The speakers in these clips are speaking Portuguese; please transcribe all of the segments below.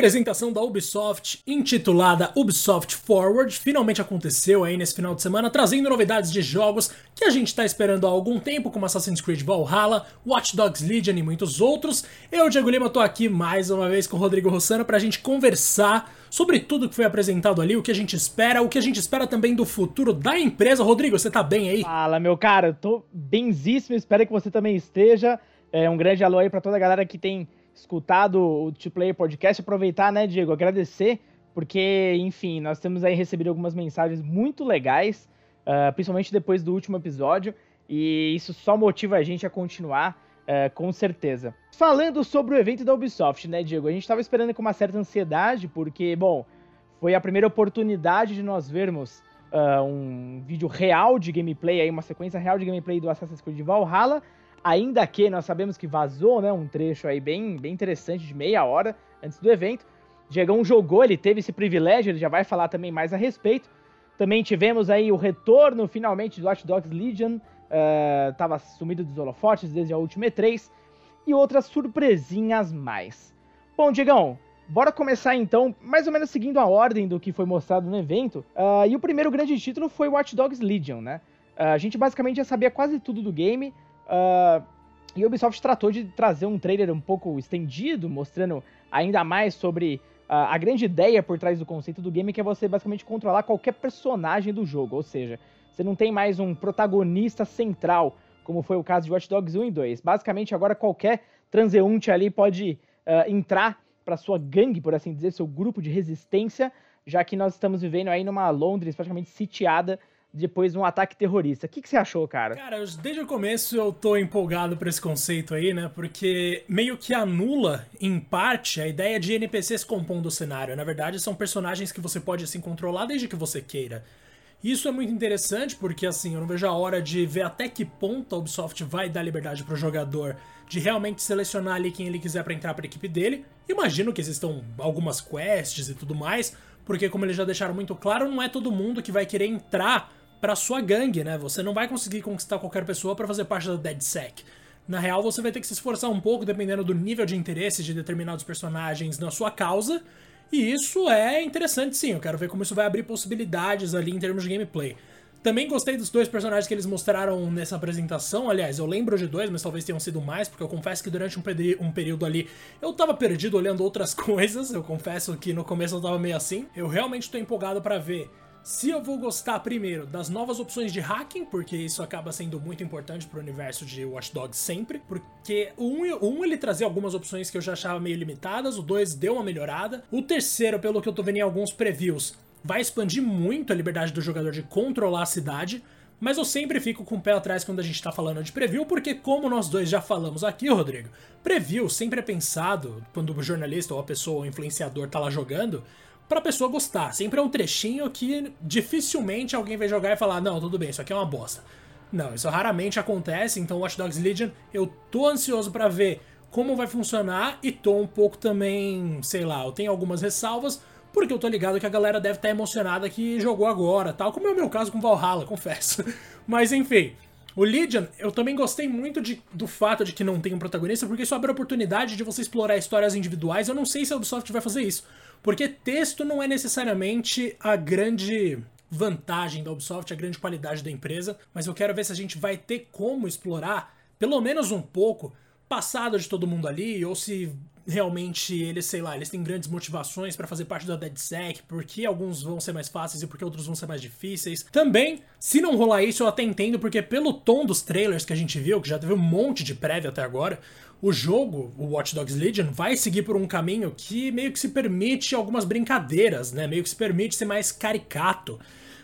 apresentação da Ubisoft, intitulada Ubisoft Forward, finalmente aconteceu aí nesse final de semana, trazendo novidades de jogos que a gente está esperando há algum tempo, como Assassin's Creed Valhalla, Watch Dogs Legion e muitos outros. Eu, Diego Lima, tô aqui mais uma vez com o Rodrigo Rossano para a gente conversar sobre tudo que foi apresentado ali, o que a gente espera, o que a gente espera também do futuro da empresa. Rodrigo, você tá bem aí? Fala, meu cara, tô benzíssimo, espero que você também esteja. É, um grande alô aí para toda a galera que tem escutado o Two Player Podcast, aproveitar, né, Diego, agradecer, porque, enfim, nós temos aí recebido algumas mensagens muito legais, uh, principalmente depois do último episódio, e isso só motiva a gente a continuar, uh, com certeza. Falando sobre o evento da Ubisoft, né, Diego, a gente estava esperando com uma certa ansiedade, porque, bom, foi a primeira oportunidade de nós vermos uh, um vídeo real de gameplay, aí uma sequência real de gameplay do Assassin's Creed Valhalla, ainda que nós sabemos que vazou, né, um trecho aí bem, bem interessante de meia hora antes do evento. Diegão jogou, ele teve esse privilégio, ele já vai falar também mais a respeito. Também tivemos aí o retorno finalmente do Watch Dogs Legion, estava uh, sumido dos holofotes desde a última E3, e outras surpresinhas mais. Bom, Diegão, bora começar então, mais ou menos seguindo a ordem do que foi mostrado no evento. Uh, e o primeiro grande título foi Watch Dogs Legion, né? Uh, a gente basicamente já sabia quase tudo do game, Uh, e Ubisoft tratou de trazer um trailer um pouco estendido, mostrando ainda mais sobre uh, a grande ideia por trás do conceito do game, que é você basicamente controlar qualquer personagem do jogo. Ou seja, você não tem mais um protagonista central, como foi o caso de Watch Dogs 1 e 2. Basicamente, agora qualquer transeunte ali pode uh, entrar para sua gangue, por assim dizer, seu grupo de resistência, já que nós estamos vivendo aí numa Londres praticamente sitiada depois de um ataque terrorista. O que, que você achou, cara? Cara, desde o começo eu tô empolgado por esse conceito aí, né? Porque meio que anula, em parte, a ideia de NPCs compondo o cenário. Na verdade, são personagens que você pode, assim, controlar desde que você queira. Isso é muito interessante porque, assim, eu não vejo a hora de ver até que ponto a Ubisoft vai dar liberdade pro jogador de realmente selecionar ali quem ele quiser para entrar pra equipe dele. Imagino que existam algumas quests e tudo mais, porque, como eles já deixaram muito claro, não é todo mundo que vai querer entrar para sua gangue, né? Você não vai conseguir conquistar qualquer pessoa para fazer parte da DeadSec. Na real, você vai ter que se esforçar um pouco dependendo do nível de interesse de determinados personagens na sua causa. E isso é interessante sim, eu quero ver como isso vai abrir possibilidades ali em termos de gameplay. Também gostei dos dois personagens que eles mostraram nessa apresentação. Aliás, eu lembro de dois, mas talvez tenham sido mais, porque eu confesso que durante um, um, período ali eu tava perdido olhando outras coisas. Eu confesso que no começo eu tava meio assim. Eu realmente tô empolgado para ver se eu vou gostar primeiro das novas opções de hacking, porque isso acaba sendo muito importante pro universo de Watch Dogs sempre, porque o 1, um, um, ele trazia algumas opções que eu já achava meio limitadas, o 2 deu uma melhorada, o terceiro, pelo que eu tô vendo em alguns previews, vai expandir muito a liberdade do jogador de controlar a cidade, mas eu sempre fico com o pé atrás quando a gente tá falando de preview, porque como nós dois já falamos aqui, Rodrigo, preview sempre é pensado, quando o jornalista ou a pessoa, ou influenciador tá lá jogando, pra pessoa gostar. Sempre é um trechinho que dificilmente alguém vai jogar e falar: não, tudo bem, isso aqui é uma bosta. Não, isso raramente acontece, então Watch Dogs Legion eu tô ansioso para ver como vai funcionar e tô um pouco também, sei lá, eu tenho algumas ressalvas, porque eu tô ligado que a galera deve estar tá emocionada que jogou agora, tal, como é o meu caso com Valhalla, confesso. Mas enfim, o Legion, eu também gostei muito de, do fato de que não tem um protagonista, porque isso abre a oportunidade de você explorar histórias individuais. Eu não sei se a Ubisoft vai fazer isso. Porque texto não é necessariamente a grande vantagem da Ubisoft, a grande qualidade da empresa, mas eu quero ver se a gente vai ter como explorar, pelo menos um pouco, passado de todo mundo ali, ou se realmente eles, sei lá, eles têm grandes motivações para fazer parte da DeadSec, porque alguns vão ser mais fáceis e porque outros vão ser mais difíceis. Também, se não rolar isso, eu até entendo, porque pelo tom dos trailers que a gente viu, que já teve um monte de prévia até agora, o jogo, o Watch Dogs Legion, vai seguir por um caminho que meio que se permite algumas brincadeiras, né? Meio que se permite ser mais caricato.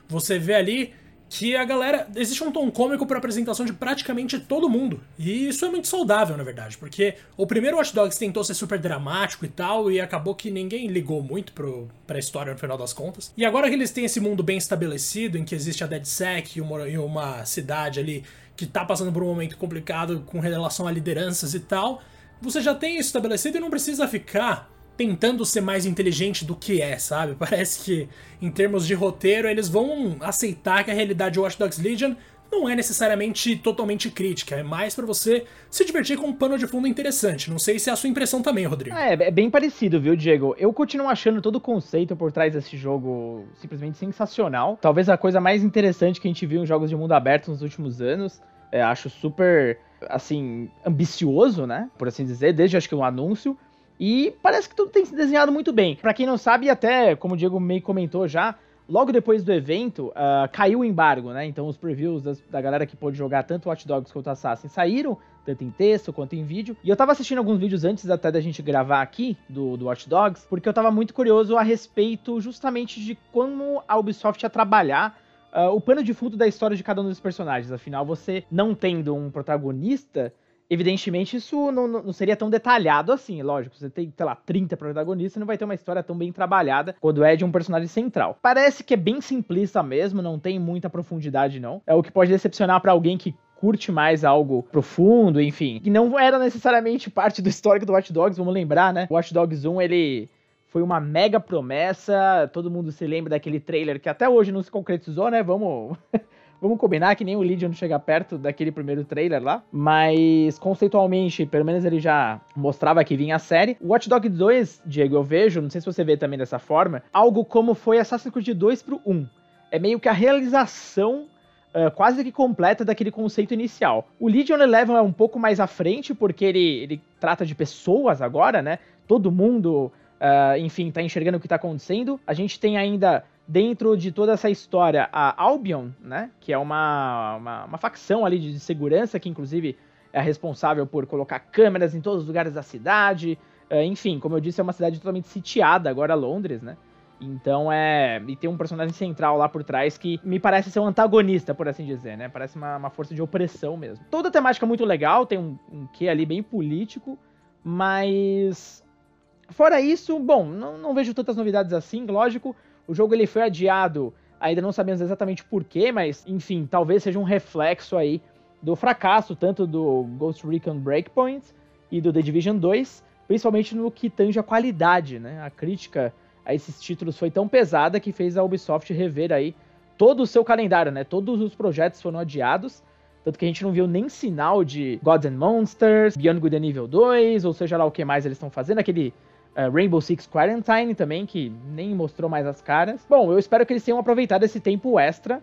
Você vê ali que a galera. Existe um tom cômico para apresentação de praticamente todo mundo. E isso é muito saudável, na verdade, porque o primeiro Watch Dogs tentou ser super dramático e tal, e acabou que ninguém ligou muito pro, pra história no final das contas. E agora que eles têm esse mundo bem estabelecido, em que existe a DeadSec e uma, e uma cidade ali que tá passando por um momento complicado com relação a lideranças e tal, você já tem isso estabelecido e não precisa ficar tentando ser mais inteligente do que é, sabe? Parece que, em termos de roteiro, eles vão aceitar que a realidade de Watch Dogs Legion não é necessariamente totalmente crítica, é mais para você se divertir com um pano de fundo interessante. Não sei se é a sua impressão também, Rodrigo. É, é bem parecido, viu, Diego? Eu continuo achando todo o conceito por trás desse jogo simplesmente sensacional. Talvez a coisa mais interessante que a gente viu em jogos de mundo aberto nos últimos anos. É, acho super, assim, ambicioso, né? Por assim dizer, desde acho que o um anúncio. E parece que tudo tem se desenhado muito bem. Para quem não sabe, até como o Diego meio comentou já, logo depois do evento, uh, caiu o embargo, né? Então os previews das, da galera que pôde jogar tanto Watch Dogs quanto Assassin saíram, tanto em texto quanto em vídeo. E eu tava assistindo alguns vídeos antes até da gente gravar aqui do, do Watch Dogs, porque eu tava muito curioso a respeito justamente de como a Ubisoft ia trabalhar uh, o pano de fundo da história de cada um dos personagens. Afinal, você não tendo um protagonista Evidentemente, isso não, não, seria tão detalhado assim, lógico. Você tem, sei lá, 30 protagonistas, não vai ter uma história tão bem trabalhada quando é de um personagem central. Parece que é bem simplista mesmo, não tem muita profundidade, não. É o que pode decepcionar para alguém que curte mais algo profundo, enfim. E não era necessariamente parte do histórico do Watch Dogs, vamos lembrar, né? O Watch Dogs 1, ele foi uma mega promessa. Todo mundo se lembra daquele trailer que até hoje não se concretizou, né? Vamos Vamos combinar que nem o Legion chega perto daquele primeiro trailer lá, mas conceitualmente, pelo menos ele já mostrava que vinha a série. O Watch Dogs 2, Diego, eu vejo, não sei se você vê também dessa forma, algo como foi Assassin's Creed 2 pro 1. É meio que a realização Uh, quase que completa daquele conceito inicial. O Legion Eleven é um pouco mais à frente, porque ele, ele trata de pessoas agora, né? Todo mundo, uh, enfim, tá enxergando o que tá acontecendo. A gente tem ainda dentro de toda essa história, a Albion, né, que é uma, uma, uma, facção ali de segurança, que inclusive é responsável por colocar câmeras em todos os lugares da cidade, uh, enfim, como eu disse, é uma cidade totalmente sitiada agora, Londres, né, então é. E tem um personagem central lá por trás que me parece ser um antagonista, por assim dizer, né? Parece uma, uma força de opressão mesmo. Toda a temática é muito legal, tem um, um quê ali bem político, mas. Fora isso, bom, não, não vejo tantas novidades assim, lógico. O jogo ele foi adiado, ainda não sabemos exatamente porquê, mas enfim, talvez seja um reflexo aí do fracasso tanto do Ghost Recon Breakpoint e do The Division 2, principalmente no que tange a qualidade, né? A crítica a esses títulos foi tão pesada que fez a Ubisoft rever aí todo o seu calendário, né? Todos os projetos foram adiados, tanto que a gente não viu nem sinal de Gods and Monsters, Beyond Good and Evil 2, ou seja lá o que mais eles estão fazendo, aquele Uh, Rainbow Six Quarantine também, que nem mostrou mais as caras. Bom, eu espero que eles tenham aproveitado esse tempo extra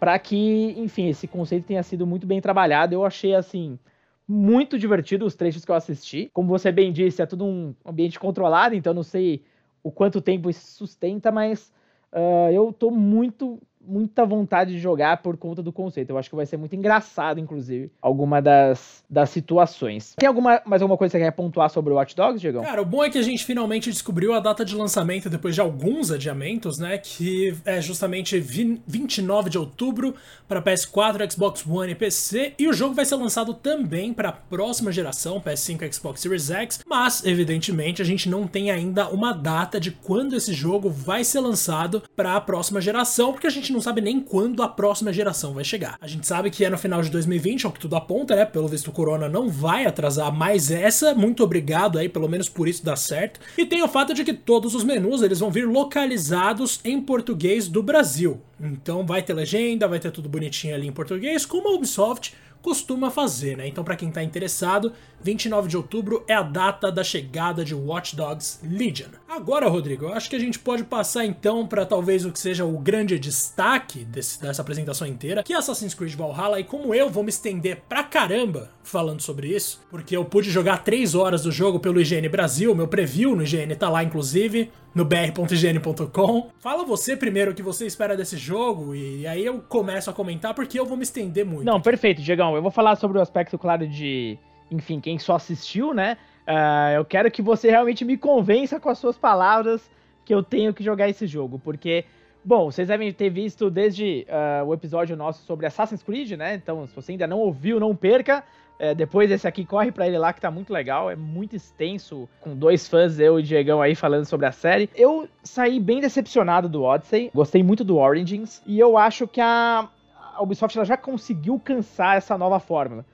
para que, enfim, esse conceito tenha sido muito bem trabalhado. Eu achei, assim, muito divertido os trechos que eu assisti. Como você bem disse, é tudo um ambiente controlado, então não sei o quanto tempo isso sustenta, mas uh, eu tô muito muita vontade de jogar por conta do conceito. Eu acho que vai ser muito engraçado, inclusive, alguma das, das situações. Tem alguma, mais alguma coisa que você quer pontuar sobre o Watch Dogs, Diego? Cara, o bom é que a gente finalmente descobriu a data de lançamento depois de alguns adiamentos, né? Que é justamente 29 de outubro para PS4, Xbox One e PC. E o jogo vai ser lançado também para a próxima geração, PS5 e Xbox Series X. Mas, evidentemente, a gente não tem ainda uma data de quando esse jogo vai ser lançado para a próxima geração, porque a gente não sabe nem quando a próxima geração vai chegar. A gente sabe que é no final de 2020, ao que tudo aponta, né? Pelo visto o Corona não vai atrasar mais essa. Muito obrigado aí, pelo menos por isso dá certo. E tem o fato de que todos os menus eles vão vir localizados em português do Brasil. Então vai ter legenda, vai ter tudo bonitinho ali em português, como a Ubisoft costuma fazer, né? Então, para quem tá interessado, 29 de outubro é a data da chegada de Watch Dogs Legion. Agora, Rodrigo, eu acho que a gente pode passar então para talvez o que seja o grande destaque desse, dessa apresentação inteira, que é Assassin's Creed Valhalla, e como eu vou me estender pra caramba falando sobre isso, porque eu pude jogar 3 horas do jogo pelo IGN Brasil, meu preview no IGN tá lá inclusive, no br.ign.com. Fala você primeiro o que você espera desse jogo e aí eu começo a comentar porque eu vou me estender muito. Não, perfeito, Diegão. Eu vou falar sobre o aspecto, claro, de, enfim, quem só assistiu, né? Uh, eu quero que você realmente me convença com as suas palavras que eu tenho que jogar esse jogo, porque Bom, vocês devem ter visto desde uh, o episódio nosso sobre Assassin's Creed, né? Então, se você ainda não ouviu, não perca. É, depois esse aqui, corre para ele lá que tá muito legal. É muito extenso, com dois fãs, eu e o Diegão aí falando sobre a série. Eu saí bem decepcionado do Odyssey. Gostei muito do Origins. E eu acho que a, a Ubisoft ela já conseguiu cansar essa nova fórmula.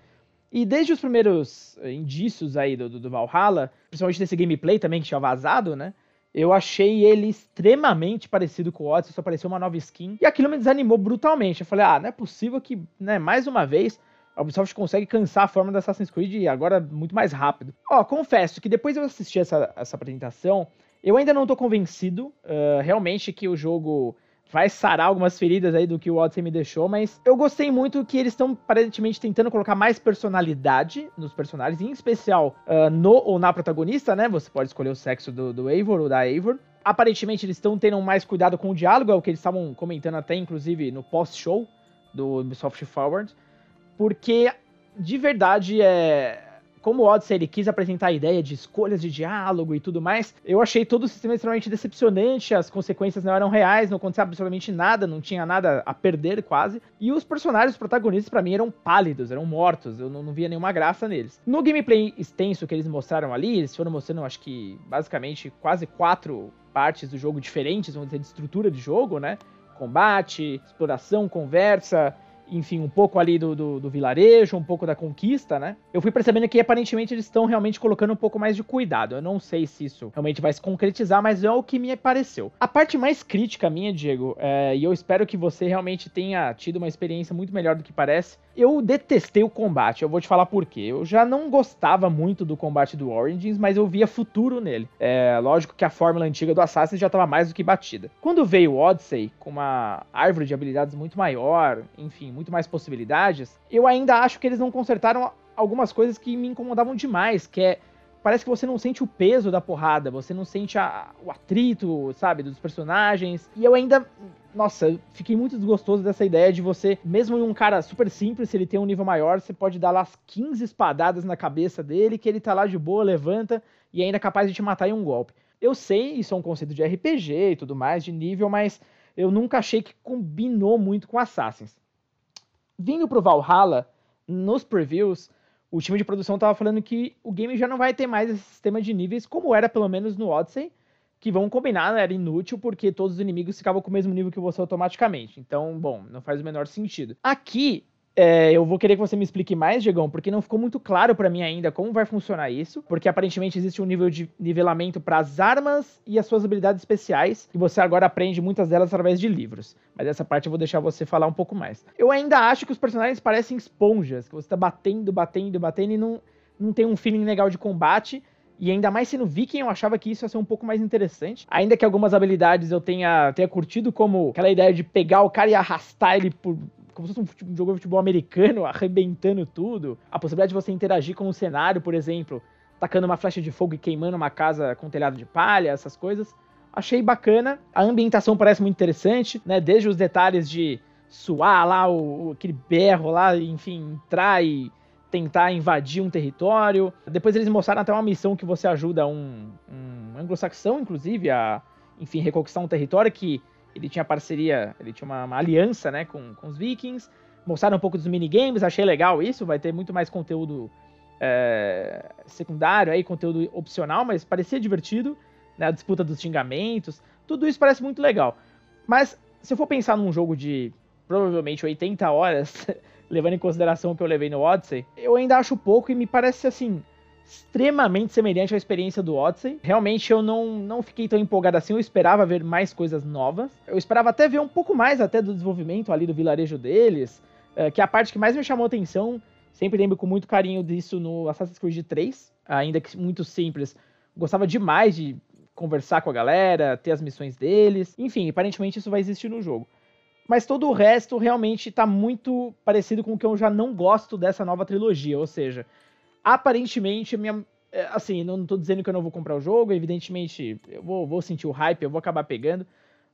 E desde os primeiros indícios aí do, do, Valhalla, principalmente desse gameplay também que tinha vazado, né? eu achei ele extremamente parecido com o Odyssey, só apareceu uma nova skin. E aquilo me desanimou brutalmente. Eu falei, ah, não é possível que, né, mais uma vez, a Ubisoft consegue cansar a forma do Assassin's Creed e agora muito mais rápido. Ó, confesso que depois eu assisti essa, essa apresentação, eu ainda não tô convencido, uh, realmente, que o jogo vai sarar algumas feridas aí do que o Odyssey me deixou, mas eu gostei muito que eles estão aparentemente tentando colocar mais personalidade nos personagens, em especial uh, no ou na protagonista, né? Você pode escolher o sexo do, do Eivor ou da Eivor. Aparentemente eles estão tendo mais cuidado com o diálogo, é o que eles estavam comentando até, inclusive, no post-show do Ubisoft Forward, porque de verdade é como o Odyssey ele quis apresentar a ideia de escolhas de diálogo e tudo mais, eu achei todo o sistema extremamente decepcionante, as consequências não eram reais, não acontecia absolutamente nada, não tinha nada a perder quase. E os personagens, os protagonistas, para mim eram pálidos, eram mortos, eu não, não, via nenhuma graça neles. No gameplay extenso que eles mostraram ali, eles foram mostrando, acho que basicamente quase quatro partes do jogo diferentes, vamos dizer, de estrutura de jogo, né? Combate, exploração, conversa, enfim, um pouco ali do, do, do, vilarejo, um pouco da conquista, né? Eu fui percebendo que aparentemente eles estão realmente colocando um pouco mais de cuidado. Eu não sei se isso realmente vai se concretizar, mas é o que me pareceu. A parte mais crítica minha, Diego, é, e eu espero que você realmente tenha tido uma experiência muito melhor do que parece. Eu detestei o combate, eu vou te falar por quê. Eu já não gostava muito do combate do Origins, mas eu via futuro nele. É lógico que a fórmula antiga do Assassin's já estava mais do que batida. Quando veio o Odyssey, com uma árvore de habilidades muito maior, enfim, muito mais possibilidades, eu ainda acho que eles não consertaram algumas coisas que me incomodavam demais, que é parece que você não sente o peso da porrada, você não sente a, o atrito, sabe, dos personagens. E eu ainda, nossa, fiquei muito desgostoso dessa ideia de você, mesmo em um cara super simples, se ele tem um nível maior, você pode dar lá as 15 espadadas na cabeça dele, que ele tá lá de boa, levanta e ainda é capaz de te matar em um golpe. Eu sei, isso é um conceito de RPG e tudo mais, de nível, mas eu nunca achei que combinou muito com Assassins. Vindo pro Valhalla, nos previews, o time de produção estava falando que o game já não vai ter mais esse sistema de níveis como era pelo menos no Odyssey, que vão combinar, né, era inútil porque todos os inimigos ficavam com o mesmo nível que você automaticamente. Então, bom, não faz o menor sentido. Aqui, é, eu vou querer que você me explique mais, Diegão, porque não ficou muito claro para mim ainda como vai funcionar isso, porque aparentemente existe um nível de nivelamento para as armas e as suas habilidades especiais, e você agora aprende muitas delas através de livros. Mas essa parte eu vou deixar você falar um pouco mais. Eu ainda acho que os personagens parecem esponjas, que você tá batendo, batendo, batendo e não, não tem um feeling legal de combate. E ainda mais sendo viking, eu achava que isso ia ser um pouco mais interessante. Ainda que algumas habilidades eu tenha, tenha curtido, como aquela ideia de pegar o cara e arrastar ele por como se fosse um, jogo de futebol americano, arrebentando tudo. A possibilidade de você interagir com o cenário, por exemplo, tacando uma flecha de fogo e queimando uma casa com telhado de palha, essas coisas. Achei bacana. A ambientação parece muito interessante, né? Desde os detalhes de suar lá, o, aquele berro lá, enfim, entrar e tentar invadir um território. Depois eles mostraram até uma missão que você ajuda um, um anglo-saxão, inclusive, a, enfim, reconquistar um território que ele tinha parceria, ele tinha uma, uma aliança, né, com, com os vikings. Mostraram um pouco dos minigames, achei legal isso, vai ter muito mais conteúdo é, secundário aí, conteúdo opcional, mas parecia divertido, né, a disputa dos xingamentos, tudo isso parece muito legal. Mas se eu for pensar num jogo de provavelmente 80 horas, levando em consideração o que eu levei no Odyssey, eu ainda acho pouco e me parece assim, extremamente semelhante à experiência do Odyssey. Realmente eu não, não fiquei tão empolgado assim, eu esperava ver mais coisas novas. Eu esperava até ver um pouco mais até do desenvolvimento ali do vilarejo deles, é, que é a parte que mais me chamou atenção. Sempre lembro com muito carinho disso no Assassin's Creed 3, ainda que muito simples. Gostava demais de conversar com a galera, ter as missões deles. Enfim, aparentemente isso vai existir no jogo. Mas todo o resto realmente está muito parecido com o que eu já não gosto dessa nova trilogia, ou seja, aparentemente, minha, é, assim, não tô dizendo que eu não vou comprar o jogo, evidentemente eu vou, vou sentir o hype, eu vou acabar pegando,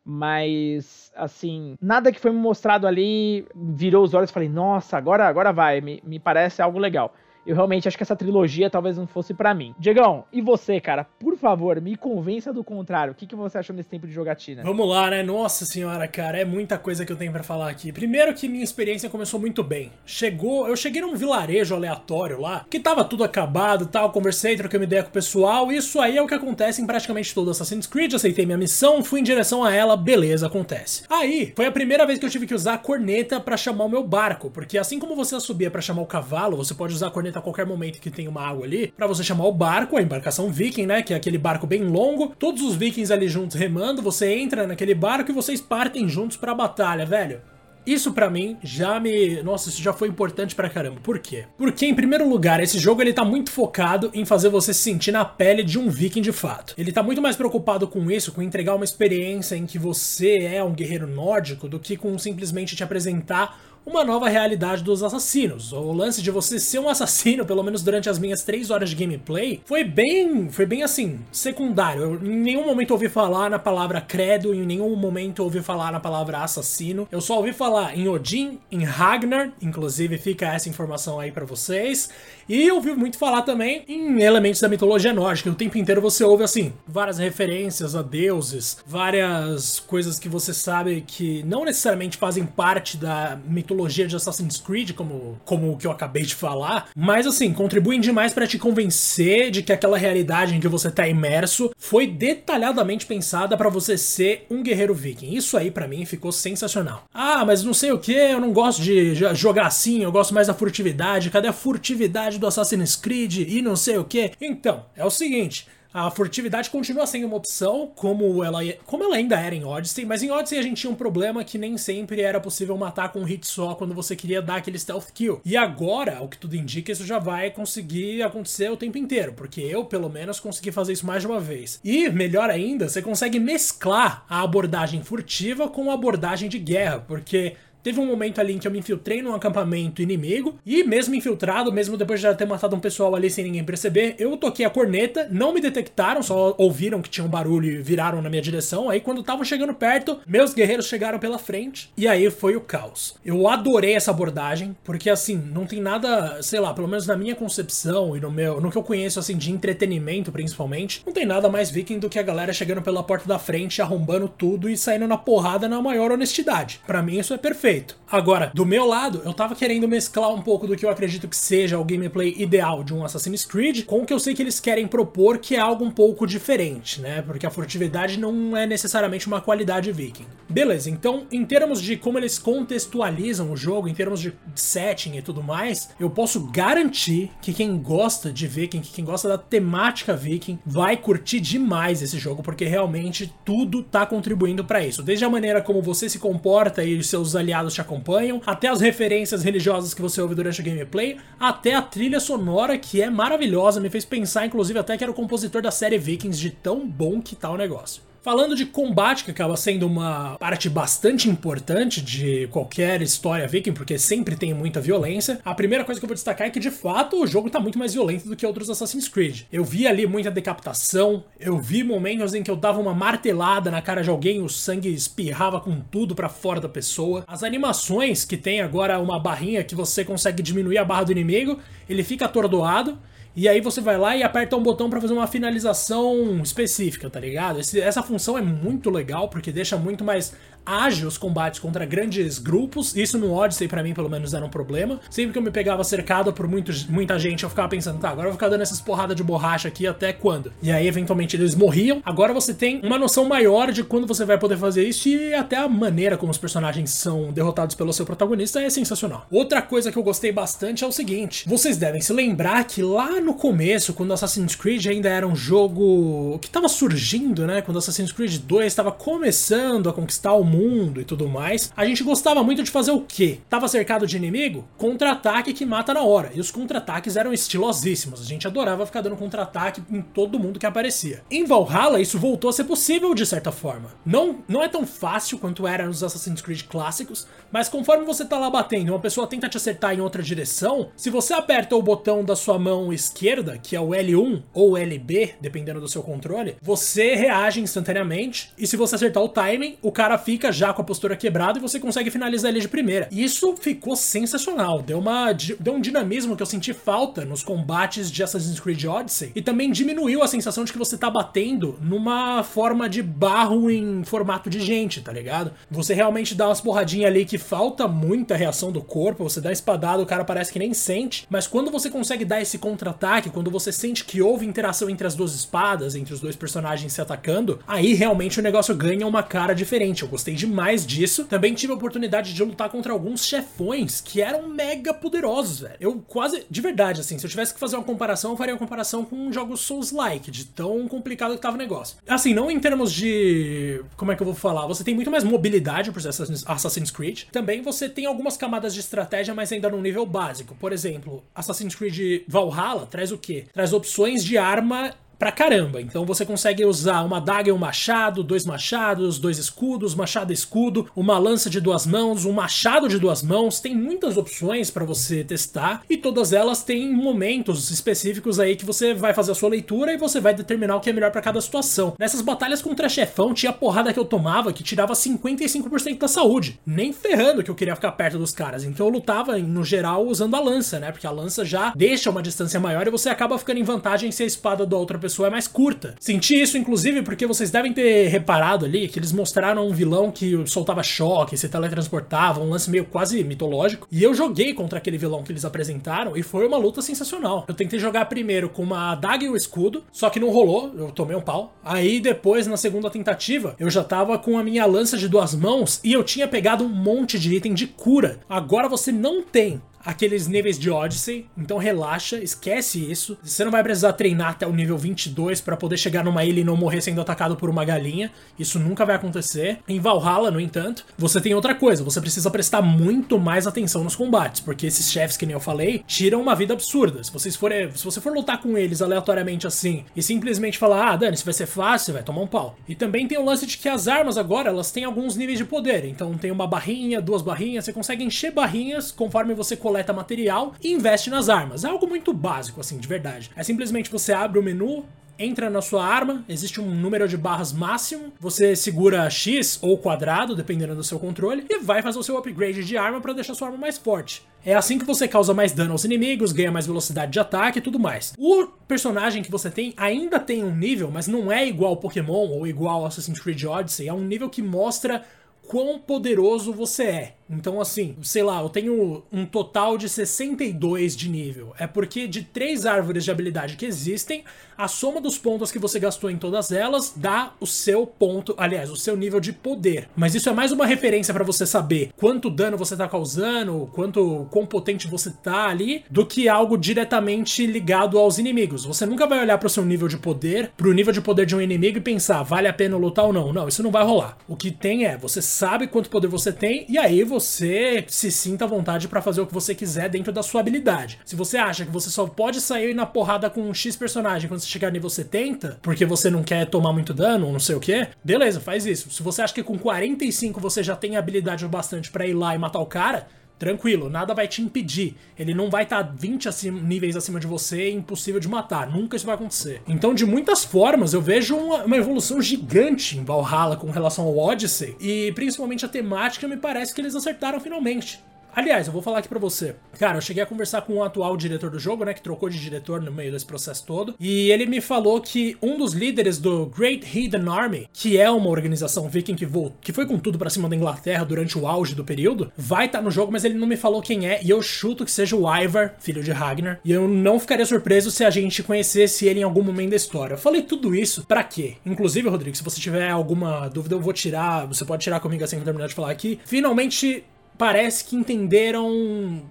mas, assim, nada que foi me mostrado ali virou os olhos e falei, nossa, agora, agora vai, me, me parece algo legal eu realmente acho que essa trilogia talvez não fosse para mim. Diegão, e você, cara? Por favor, me convença do contrário. O que, que você achou nesse tempo de jogatina? Vamos lá, né? Nossa senhora, cara, é muita coisa que eu tenho para falar aqui. Primeiro que minha experiência começou muito bem. Chegou, eu cheguei num vilarejo aleatório lá, que tava tudo acabado, tal, conversei, troquei uma ideia com o pessoal. Isso aí é o que acontece em praticamente todo Assassin's Creed. Aceitei minha missão, fui em direção a ela, beleza, acontece. Aí, foi a primeira vez que eu tive que usar a corneta para chamar o meu barco, porque assim como você subia para chamar o cavalo, você pode usar a corneta a qualquer momento que tem uma água ali, para você chamar o barco, a embarcação viking, né? Que é aquele barco bem longo, todos os vikings ali juntos remando, você entra naquele barco e vocês partem juntos pra batalha, velho. Isso para mim já me, nossa, isso já foi importante pra caramba. Por quê? Porque em primeiro lugar, esse jogo ele tá muito focado em fazer você se sentir na pele de um viking de fato. Ele tá muito mais preocupado com isso, com entregar uma experiência em que você é um guerreiro nórdico do que com simplesmente te apresentar uma nova realidade dos assassinos. O lance de você ser um assassino, pelo menos durante as minhas três horas de gameplay, foi bem, foi bem assim, secundário. Eu em nenhum momento ouvi falar na palavra credo, em nenhum momento ouvi falar na palavra assassino. Eu só ouvi falar em Odin, em Ragnar, inclusive fica essa informação aí para vocês. E eu ouvi muito falar também em elementos da mitologia nórdica. O tempo inteiro você ouve assim, várias referências a deuses, várias coisas que você sabe que não necessariamente fazem parte da mitologia de Assassin's Creed, como, como o que eu acabei de falar, mas assim, contribuem demais para te convencer de que aquela realidade em que você tá imerso foi detalhadamente pensada para você ser um guerreiro viking. Isso aí para mim ficou sensacional. Ah, mas não sei o que, eu não gosto de jogar assim, eu gosto mais da furtividade. Cadê a furtividade do Assassin's Creed e não sei o que? Então, é o seguinte, a furtividade continua sendo uma opção, como ela, como ela ainda era em Odyssey, mas em Odyssey a gente tinha um problema que nem sempre era possível matar com um hit só quando você queria dar aquele stealth kill. E agora, o que tudo indica, isso já vai conseguir acontecer o tempo inteiro, porque eu, pelo menos, consegui fazer isso mais de uma vez. E, melhor ainda, você consegue mesclar a abordagem furtiva com a abordagem de guerra, porque Teve um momento ali em que eu me infiltrei num acampamento inimigo e mesmo infiltrado, mesmo depois de já ter matado um pessoal ali sem ninguém perceber, eu toquei a corneta, não me detectaram, só ouviram que tinha um barulho e viraram na minha direção. Aí quando estavam chegando perto, meus guerreiros chegaram pela frente e aí foi o caos. Eu adorei essa abordagem, porque assim, não tem nada, sei lá, pelo menos na minha concepção e no meu, no que eu conheço assim de entretenimento principalmente, não tem nada mais viking do que a galera chegando pela porta da frente, arrombando tudo e saindo na porrada na maior honestidade. Para mim isso é perfeito perfeito. Agora, do meu lado, eu tava querendo mesclar um pouco do que eu acredito que seja o gameplay ideal de um Assassin's Creed com o que eu sei que eles querem propor, que é algo um pouco diferente, né? Porque a furtividade não é necessariamente uma qualidade viking. Beleza, então, em termos de como eles contextualizam o jogo, em termos de setting e tudo mais, eu posso garantir que quem gosta de viking, que quem gosta da temática viking, vai curtir demais esse jogo, porque realmente tudo tá contribuindo para isso. Desde a maneira como você se comporta e os seus aliados te acompanham, até as referências religiosas que você ouve durante o gameplay, até a trilha sonora que é maravilhosa, me fez pensar inclusive até que era o compositor da série Vikings de tão bom que tá o negócio. Falando de combate, que acaba sendo uma parte bastante importante de qualquer história viking, porque sempre tem muita violência, a primeira coisa que eu vou destacar é que de fato o jogo tá muito mais violento do que outros Assassin's Creed. Eu vi ali muita decapitação, eu vi momentos em que eu dava uma martelada na cara de alguém, o sangue espirrava com tudo para fora da pessoa. As animações que tem agora uma barrinha que você consegue diminuir a barra do inimigo, ele fica atordoado. E aí você vai lá e aperta um botão para fazer uma finalização específica, tá ligado? Esse, essa função é muito legal porque deixa muito mais ágil os combates contra grandes grupos. Isso no Odyssey, para mim, pelo menos, era um problema. Sempre que eu me pegava cercado por muito, muita gente, eu ficava pensando, tá, agora eu vou ficar dando essas porradas de borracha aqui até quando? E aí, eventualmente, eles morriam. Agora você tem uma noção maior de quando você vai poder fazer isso e até a maneira como os personagens são derrotados pelo seu protagonista é sensacional. Outra coisa que eu gostei bastante é o seguinte: vocês devem se lembrar que lá no começo, quando Assassin's Creed ainda era um jogo que tava surgindo, né? Quando Assassin's Creed 2 estava começando a conquistar o mundo e tudo mais, a gente gostava muito de fazer o quê? Tava cercado de inimigo? Contra-ataque que mata na hora. E os contra-ataques eram estilosíssimos. A gente adorava ficar dando contra-ataque em todo mundo que aparecia. Em Valhalla, isso voltou a ser possível de certa forma. Não, não é tão fácil quanto era nos Assassin's Creed clássicos, mas conforme você tá lá batendo uma pessoa tenta te acertar em outra direção, se você aperta o botão da sua mão esquerda, que é o L1 ou LB, dependendo do seu controle, você reage instantaneamente. E se você acertar o timing, o cara fica fica já com a postura quebrada e você consegue finalizar ele de primeira. Isso ficou sensacional, deu, uma, deu um dinamismo que eu senti falta nos combates de Assassin's Creed Odyssey e também diminuiu a sensação de que você tá batendo numa forma de barro em formato de gente, tá ligado? Você realmente dá umas porradinhas ali que falta muita reação do corpo, você dá espadada, o cara parece que nem sente, mas quando você consegue dar esse contra-ataque ataque, quando você sente que houve interação entre as duas espadas, entre os dois personagens se atacando, aí realmente o negócio ganha uma cara diferente. Eu gostei demais disso. Também tive a oportunidade de lutar contra alguns chefões que eram mega poderosos, velho. Eu quase, de verdade, assim, se eu tivesse que fazer uma comparação, eu faria uma comparação com jogos Souls-like, de tão complicado que tava o negócio. Assim, não em termos de. Como é que eu vou falar? Você tem muito mais mobilidade por Assassin's Creed. Também você tem algumas camadas de estratégia, mas ainda no nível básico. Por exemplo, Assassin's Creed Valhalla traz o quê? Traz opções de arma pra caramba. Então você consegue usar uma daga e um machado, dois machados, dois escudos, machado e escudo, uma lança de duas mãos, um machado de duas mãos. Tem muitas opções para você testar e todas elas têm momentos específicos aí que você vai fazer a sua leitura e você vai determinar o que é melhor para cada situação. Nessas batalhas contra chefão tinha porrada que eu tomava que tirava 55% da saúde. Nem ferrando que eu queria ficar perto dos caras. Então eu lutava no geral usando a lança, né? Porque a lança já deixa uma distância maior e você acaba ficando em vantagem se a espada da outra pessoa é mais curta. Senti isso, inclusive, porque vocês devem ter reparado ali que eles mostraram um vilão que soltava choque, se teletransportava, um lance meio quase mitológico. E eu joguei contra aquele vilão que eles apresentaram e foi uma luta sensacional. Eu tentei jogar primeiro com uma adaga e o escudo, só que não rolou, eu tomei um pau. Aí depois, na segunda tentativa, eu já tava com a minha lança de duas mãos e eu tinha pegado um monte de item de cura. Agora você não tem aqueles níveis de Odyssey, então relaxa, esquece isso. Você não vai precisar treinar até o nível 22 para poder chegar numa ilha e não morrer sendo atacado por uma galinha. Isso nunca vai acontecer. Em Valhalla, no entanto, você tem outra coisa, você precisa prestar muito mais atenção nos combates, porque esses chefes que nem eu falei, tiram uma vida absurda. Se vocês forem, se você for lutar com eles aleatoriamente assim e simplesmente falar: "Ah, Dani, isso vai ser fácil", vai tomar um pau. E também tem o lance de que as armas agora, elas têm alguns níveis de poder. Então tem uma barrinha, duas barrinhas, você consegue encher barrinhas conforme você coleta coleta material e investe nas armas. É algo muito básico, assim, de verdade. É simplesmente você abre o menu, entra na sua arma, existe um número de barras máximo, você segura X ou quadrado, dependendo do seu controle, e vai fazer o seu upgrade de arma para deixar sua arma mais forte. É assim que você causa mais dano aos inimigos, ganha mais velocidade de ataque e tudo mais. O personagem que você tem ainda tem um nível, mas não é igual Pokémon ou igual Assassin's Creed Odyssey, é um nível que mostra quão poderoso você é. Então, assim, sei lá, eu tenho um total de 62 de nível. É porque de três árvores de habilidade que existem, a soma dos pontos que você gastou em todas elas dá o seu ponto, aliás, o seu nível de poder. Mas isso é mais uma referência para você saber quanto dano você tá causando, quanto quão potente você tá ali, do que algo diretamente ligado aos inimigos. Você nunca vai olhar para o seu nível de poder, pro nível de poder de um inimigo e pensar, vale a pena lutar ou não. Não, isso não vai rolar. O que tem é, você sabe quanto poder você tem e aí você se sinta à vontade para fazer o que você quiser dentro da sua habilidade. Se você acha que você só pode sair na porrada com um X personagem quando você chegar nível 70, porque você não quer tomar muito dano, ou não sei o que, beleza, faz isso. Se você acha que com 45 você já tem habilidade o bastante para ir lá e matar o cara, Tranquilo, nada vai te impedir. Ele não vai estar tá 20 acima, níveis acima de você, impossível de matar. Nunca isso vai acontecer. Então, de muitas formas, eu vejo uma, uma, evolução gigante em Valhalla com relação ao Odyssey. E principalmente a temática, me parece que eles acertaram finalmente. Aliás, eu vou falar aqui para você. Cara, eu cheguei a conversar com o atual diretor do jogo, né, que trocou de diretor no meio desse processo todo, e ele me falou que um dos líderes do Great Hidden Army, que é uma organização viking que, voou, que foi com tudo para cima da Inglaterra durante o auge do período, vai estar tá no jogo, mas ele não me falou quem é, e eu chuto que seja o Ivar, filho de Ragnar, e eu não ficaria surpreso se a gente conhecesse ele em algum momento da história. Eu falei tudo isso para quê? Inclusive, Rodrigo, se você tiver alguma dúvida, eu vou tirar, você pode tirar comigo assim que eu terminar de falar aqui. Finalmente parece que entenderam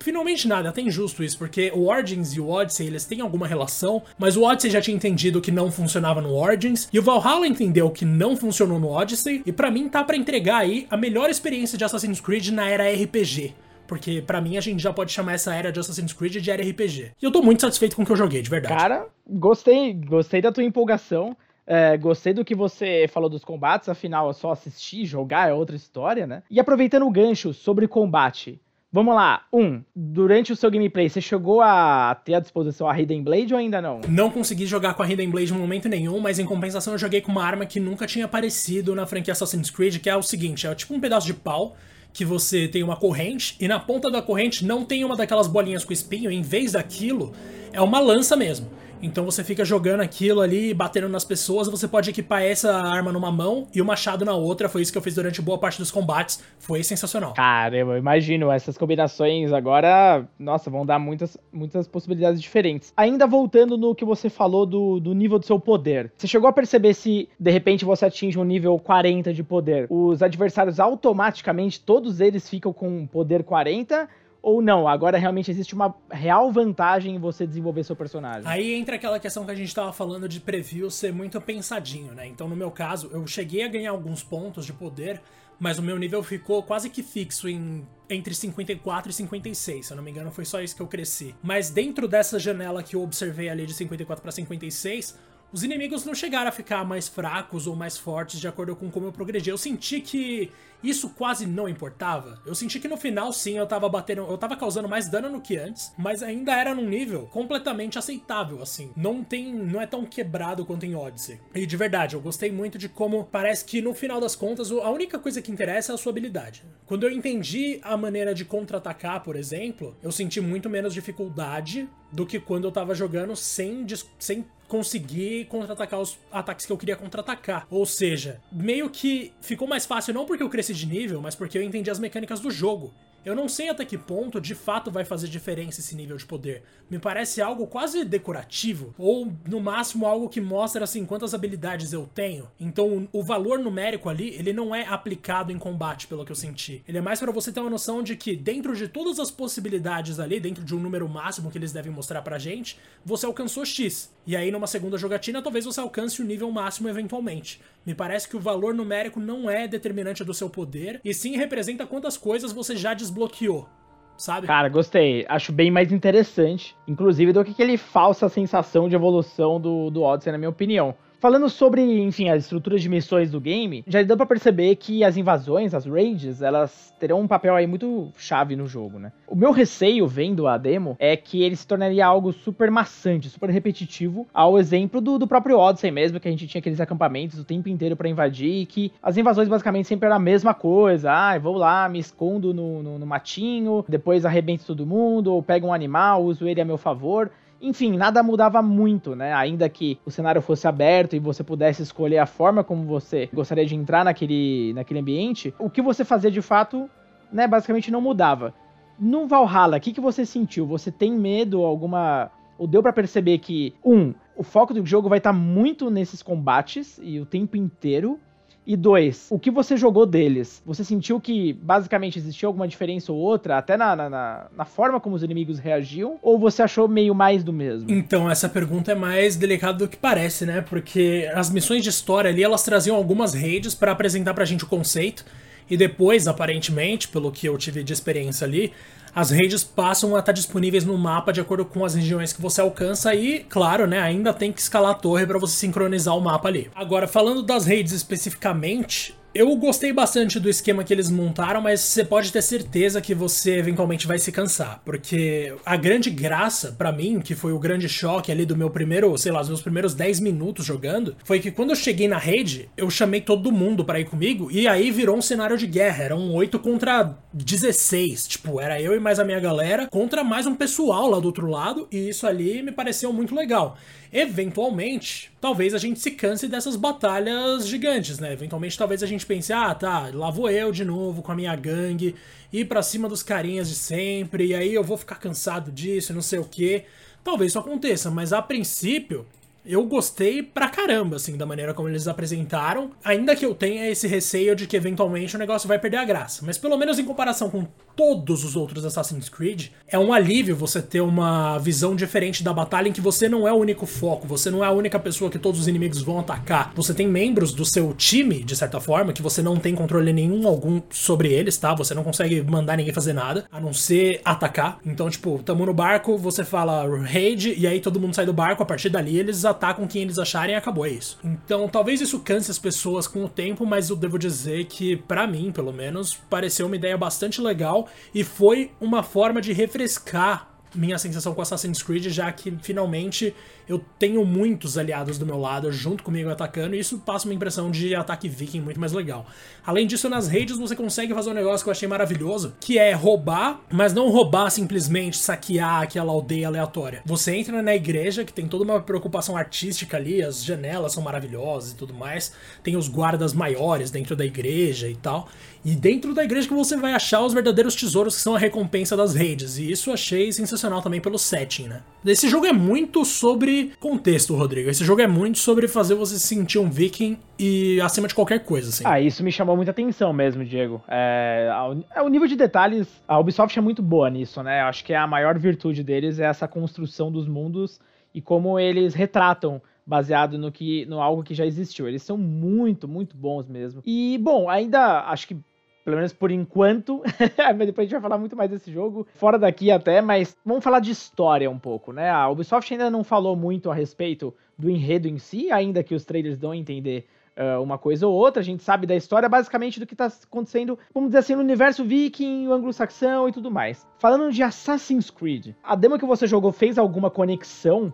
finalmente nada, até injusto isso, porque o Origins e o Odyssey, eles têm alguma relação, mas o Odyssey já tinha entendido que não funcionava no Origins, e o Valhalla entendeu que não funcionou no Odyssey, e para mim tá para entregar aí a melhor experiência de Assassin's Creed na era RPG. Porque para mim a gente já pode chamar essa era de Assassin's Creed de era RPG. E eu tô muito satisfeito com o que eu joguei, de verdade. Cara, gostei, gostei da tua empolgação. É, gostei do que você falou dos combates, afinal é só assistir, jogar é outra história, né? E aproveitando o gancho sobre combate, vamos lá. Um, durante o seu gameplay, você chegou a ter à disposição a Hidden Blade ou ainda não? Não consegui jogar com a Hidden Blade em momento nenhum, mas em compensação eu joguei com uma arma que nunca tinha aparecido na franquia Assassin's Creed, que é o seguinte, é tipo um pedaço de pau que você tem uma corrente e na ponta da corrente não tem uma daquelas bolinhas com espinho, em vez daquilo, é uma lança mesmo. Então você fica jogando aquilo ali, batendo nas pessoas, você pode equipar essa arma numa mão e o machado na outra. Foi isso que eu fiz durante boa parte dos combates. Foi sensacional. Caramba, imagino. Essas combinações agora, nossa, vão dar muitas, muitas possibilidades diferentes. Ainda voltando no que você falou do, do nível do seu poder. Você chegou a perceber se, de repente, você atinge um nível 40 de poder, os adversários automaticamente, todos eles ficam com poder 40? Ou não? Agora realmente existe uma real vantagem em você desenvolver seu personagem. Aí entra aquela questão que a gente tava falando de preview ser muito pensadinho, né? Então, no meu caso, eu cheguei a ganhar alguns pontos de poder, mas o meu nível ficou quase que fixo em entre 54 e 56, se eu não me engano, foi só isso que eu cresci. Mas dentro dessa janela que eu observei ali de 54 para 56, os inimigos não chegaram a ficar mais fracos ou mais fortes de acordo com como eu progredi. Eu senti que isso quase não importava. Eu senti que no final, sim, eu tava batendo, eu tava causando mais dano no que antes, mas ainda era num nível completamente aceitável, assim. Não tem, não é tão quebrado quanto em Odyssey. E de verdade, eu gostei muito de como parece que no final das contas, a única coisa que interessa é a sua habilidade. Quando eu entendi a maneira de contra-atacar, por exemplo, eu senti muito menos dificuldade do que quando eu tava jogando sem, sem conseguir contra-atacar os ataques que eu queria contra-atacar. Ou seja, meio que ficou mais fácil não porque eu cresci de nível, mas porque eu entendi as mecânicas do jogo. Eu não sei até que ponto de fato vai fazer diferença esse nível de poder. Me parece algo quase decorativo, ou no máximo algo que mostra assim quantas habilidades eu tenho. Então o valor numérico ali, ele não é aplicado em combate, pelo que eu senti. Ele é mais para você ter uma noção de que dentro de todas as possibilidades ali, dentro de um número máximo que eles devem mostrar pra gente, você alcançou X. E aí numa segunda jogatina, talvez você alcance o nível máximo eventualmente. Me parece que o valor numérico não é determinante do seu poder, e sim representa quantas coisas você já desbloqueou desbloqueou, sabe? Cara, gostei. Acho bem mais interessante, inclusive, do que aquele falsa sensação de evolução do, do Odyssey, na minha opinião. Falando sobre, enfim, as estruturas de missões do game, já deu para perceber que as invasões, as raids, elas terão um papel aí muito chave no jogo, né? O meu receio vendo a demo é que ele se tornaria algo super maçante, super repetitivo, ao exemplo do, do próprio Odyssey mesmo, que a gente tinha aqueles acampamentos o tempo inteiro para invadir e que as invasões basicamente sempre eram a mesma coisa. Ah, vou lá, me escondo no, no, no matinho, depois arrebento todo mundo, ou pego um animal, uso ele a meu favor. Enfim, nada mudava muito, né? Ainda que o cenário fosse aberto e você pudesse escolher a forma como você gostaria de entrar naquele, naquele ambiente, o que você fazia de fato, né, basicamente não mudava. No Valhalla, o que, que você sentiu? Você tem medo, alguma. Ou deu para perceber que, um, o foco do jogo vai estar tá muito nesses combates e o tempo inteiro. E dois, o que você jogou deles? Você sentiu que basicamente existia alguma diferença ou outra, até na, na, na, forma como os inimigos reagiam? Ou você achou meio mais do mesmo? Então, essa pergunta é mais delicada do que parece, né? Porque as missões de história ali, elas traziam algumas redes para apresentar pra gente o conceito. E depois, aparentemente, pelo que eu tive de experiência ali, as redes passam a estar disponíveis no mapa de acordo com as regiões que você alcança e, claro, né, ainda tem que escalar a torre para você sincronizar o mapa ali. Agora, falando das redes especificamente, eu gostei bastante do esquema que eles montaram, mas você pode ter certeza que você eventualmente vai se cansar, porque a grande graça para mim, que foi o grande choque ali do meu primeiro, sei lá, os meus primeiros 10 minutos jogando, foi que quando eu cheguei na rede, eu chamei todo mundo para ir comigo e aí virou um cenário de guerra, era um 8 contra 16, tipo, era eu e mais a minha galera contra mais um pessoal lá do outro lado, e isso ali me pareceu muito legal eventualmente, talvez a gente se canse dessas batalhas gigantes, né? Eventualmente, talvez a gente pense, ah, tá, lá vou eu de novo com a minha gangue, ir pra cima dos carinhas de sempre, e aí eu vou ficar cansado disso, não sei o que. Talvez isso aconteça, mas a princípio, eu gostei pra caramba, assim, da maneira como eles apresentaram. Ainda que eu tenha esse receio de que eventualmente o negócio vai perder a graça. Mas pelo menos em comparação com todos os outros Assassin's Creed, é um alívio você ter uma visão diferente da batalha em que você não é o único foco, você não é a única pessoa que todos os inimigos vão atacar. Você tem membros do seu time, de certa forma, que você não tem controle nenhum algum sobre eles, tá? Você não consegue mandar ninguém fazer nada, a não ser atacar. Então, tipo, tamo no barco, você fala raid, e aí todo mundo sai do barco, a partir dali eles atacam quem eles acharem e acabou, é isso. Então, talvez isso canse as pessoas com o tempo, mas eu devo dizer que, para mim, pelo menos, pareceu uma ideia bastante legal e foi uma forma de refrescar minha sensação com Assassin's Creed, já que finalmente eu tenho muitos aliados do meu lado junto comigo atacando, e isso passa uma impressão de ataque viking muito mais legal. Além disso, nas redes você consegue fazer um negócio que eu achei maravilhoso, que é roubar, mas não roubar simplesmente saquear aquela aldeia aleatória. Você entra na igreja, que tem toda uma preocupação artística ali, as janelas são maravilhosas e tudo mais, tem os guardas maiores dentro da igreja e tal. E dentro da igreja que você vai achar os verdadeiros tesouros que são a recompensa das redes. E isso achei sensacional também pelo setting, né? Esse jogo é muito sobre contexto, Rodrigo. Esse jogo é muito sobre fazer você se sentir um viking e acima de qualquer coisa, assim. Ah, isso me chamou muita atenção mesmo, Diego. É, é, o nível de detalhes, a Ubisoft é muito boa nisso, né? Eu acho que a maior virtude deles é essa construção dos mundos e como eles retratam baseado no que no algo que já existiu. Eles são muito, muito bons mesmo. E bom, ainda acho que pelo menos por enquanto. Depois a gente vai falar muito mais desse jogo, fora daqui até, mas vamos falar de história um pouco, né? A Ubisoft ainda não falou muito a respeito do enredo em si, ainda que os trailers dão a entender uh, uma coisa ou outra. A gente sabe da história basicamente do que tá acontecendo, vamos dizer assim, no universo viking, anglo-saxão e tudo mais. Falando de Assassin's Creed, a demo que você jogou fez alguma conexão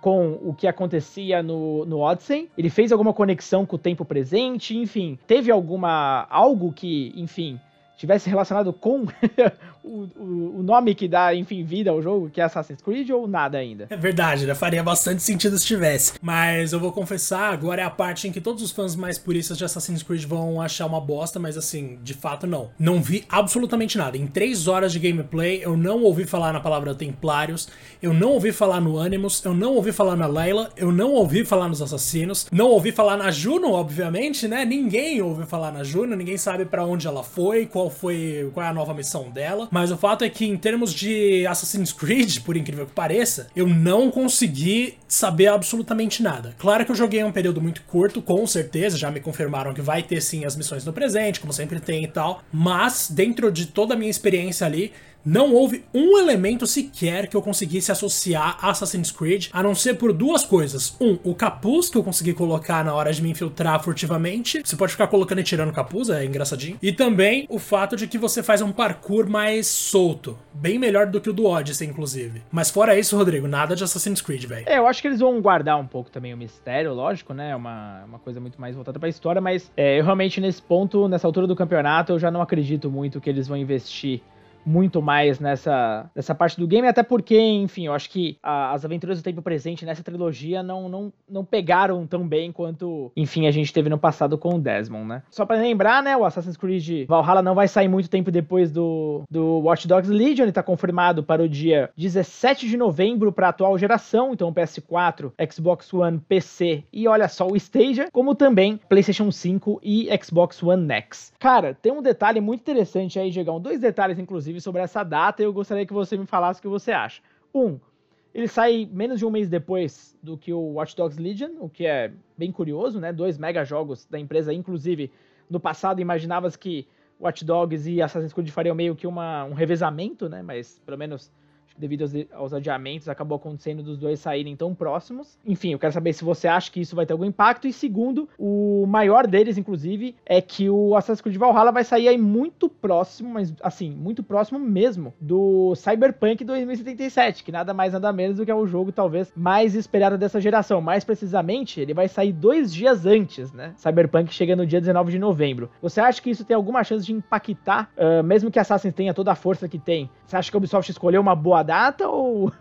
com o que acontecia no, no Odyssey. Ele fez alguma conexão com o tempo presente, enfim, teve alguma algo que, enfim, tivesse relacionado com o, o, nome que dá, enfim, vida ao jogo, que é Assassin's Creed, ou nada ainda? É verdade, né? Faria bastante sentido se tivesse. Mas eu vou confessar, agora é a parte em que todos os fãs mais puristas de Assassin's Creed vão achar uma bosta, mas assim, de fato não. Não vi absolutamente nada. Em três horas de gameplay, eu não ouvi falar na palavra Templários, eu não ouvi falar no Animus, eu não ouvi falar na Layla, eu não ouvi falar nos assassinos, não ouvi falar na Juno, obviamente, né? Ninguém ouviu falar na Juno, ninguém sabe para onde ela foi, qual foi, qual é a nova missão dela. Mas o fato é que, em termos de Assassin's Creed, por incrível que pareça, eu não consegui saber absolutamente nada. Claro que eu joguei um período muito curto, com certeza, já me confirmaram que vai ter sim as missões no presente, como sempre tem e tal. Mas, dentro de toda a minha experiência ali, não houve um elemento sequer que eu conseguisse associar a Assassin's Creed, a não ser por duas coisas. Um, o capuz que eu consegui colocar na hora de me infiltrar furtivamente. Você pode ficar colocando e tirando o capuz, é engraçadinho. E também o fato de que você faz um parkour mais solto. Bem melhor do que o do Odyssey, inclusive. Mas fora isso, Rodrigo, nada de Assassin's Creed, velho. É, eu acho que eles vão guardar um pouco também o mistério, lógico, né? É uma, uma coisa muito mais voltada pra história, mas é, eu realmente nesse ponto, nessa altura do campeonato, eu já não acredito muito que eles vão investir muito mais nessa, nessa parte do game, até porque, enfim, eu acho que a, as aventuras do tempo presente nessa trilogia não, não, não pegaram tão bem quanto, enfim, a gente teve no passado com o Desmond, né? Só para lembrar, né, o Assassin's Creed Valhalla não vai sair muito tempo depois do, do Watch Dogs Legion, ele tá confirmado para o dia 17 de novembro para atual geração, então PS4, Xbox One, PC e olha só o Stadia, como também PlayStation 5 e Xbox One X. Cara, tem um detalhe muito interessante aí, Diegão, dois detalhes inclusive inclusive, sobre essa data e eu gostaria que você me falasse o que você acha. Um, ele sai menos de um mês depois do que o Watch Dogs Legion, o que é bem curioso, né? Dois mega jogos da empresa, inclusive no passado imaginava que Watch Dogs e Assassin's Creed fariam meio que uma, um revezamento, né? Mas pelo menos devido aos, aos, adiamentos, acabou acontecendo dos dois saírem tão próximos. Enfim, eu quero saber se você acha que isso vai ter algum impacto. E segundo, o maior deles, inclusive, é que o Assassin's Creed Valhalla vai sair aí muito próximo, mas assim, muito próximo mesmo, do Cyberpunk 2077, que nada mais nada menos do que é o jogo talvez mais esperado dessa geração. Mais precisamente, ele vai sair dois dias antes, né? Cyberpunk chega no dia 19 de novembro. Você acha que isso tem alguma chance de impactar, uh, mesmo que Assassin's tenha toda a força que tem? Você acha que a Ubisoft escolheu uma boa data ou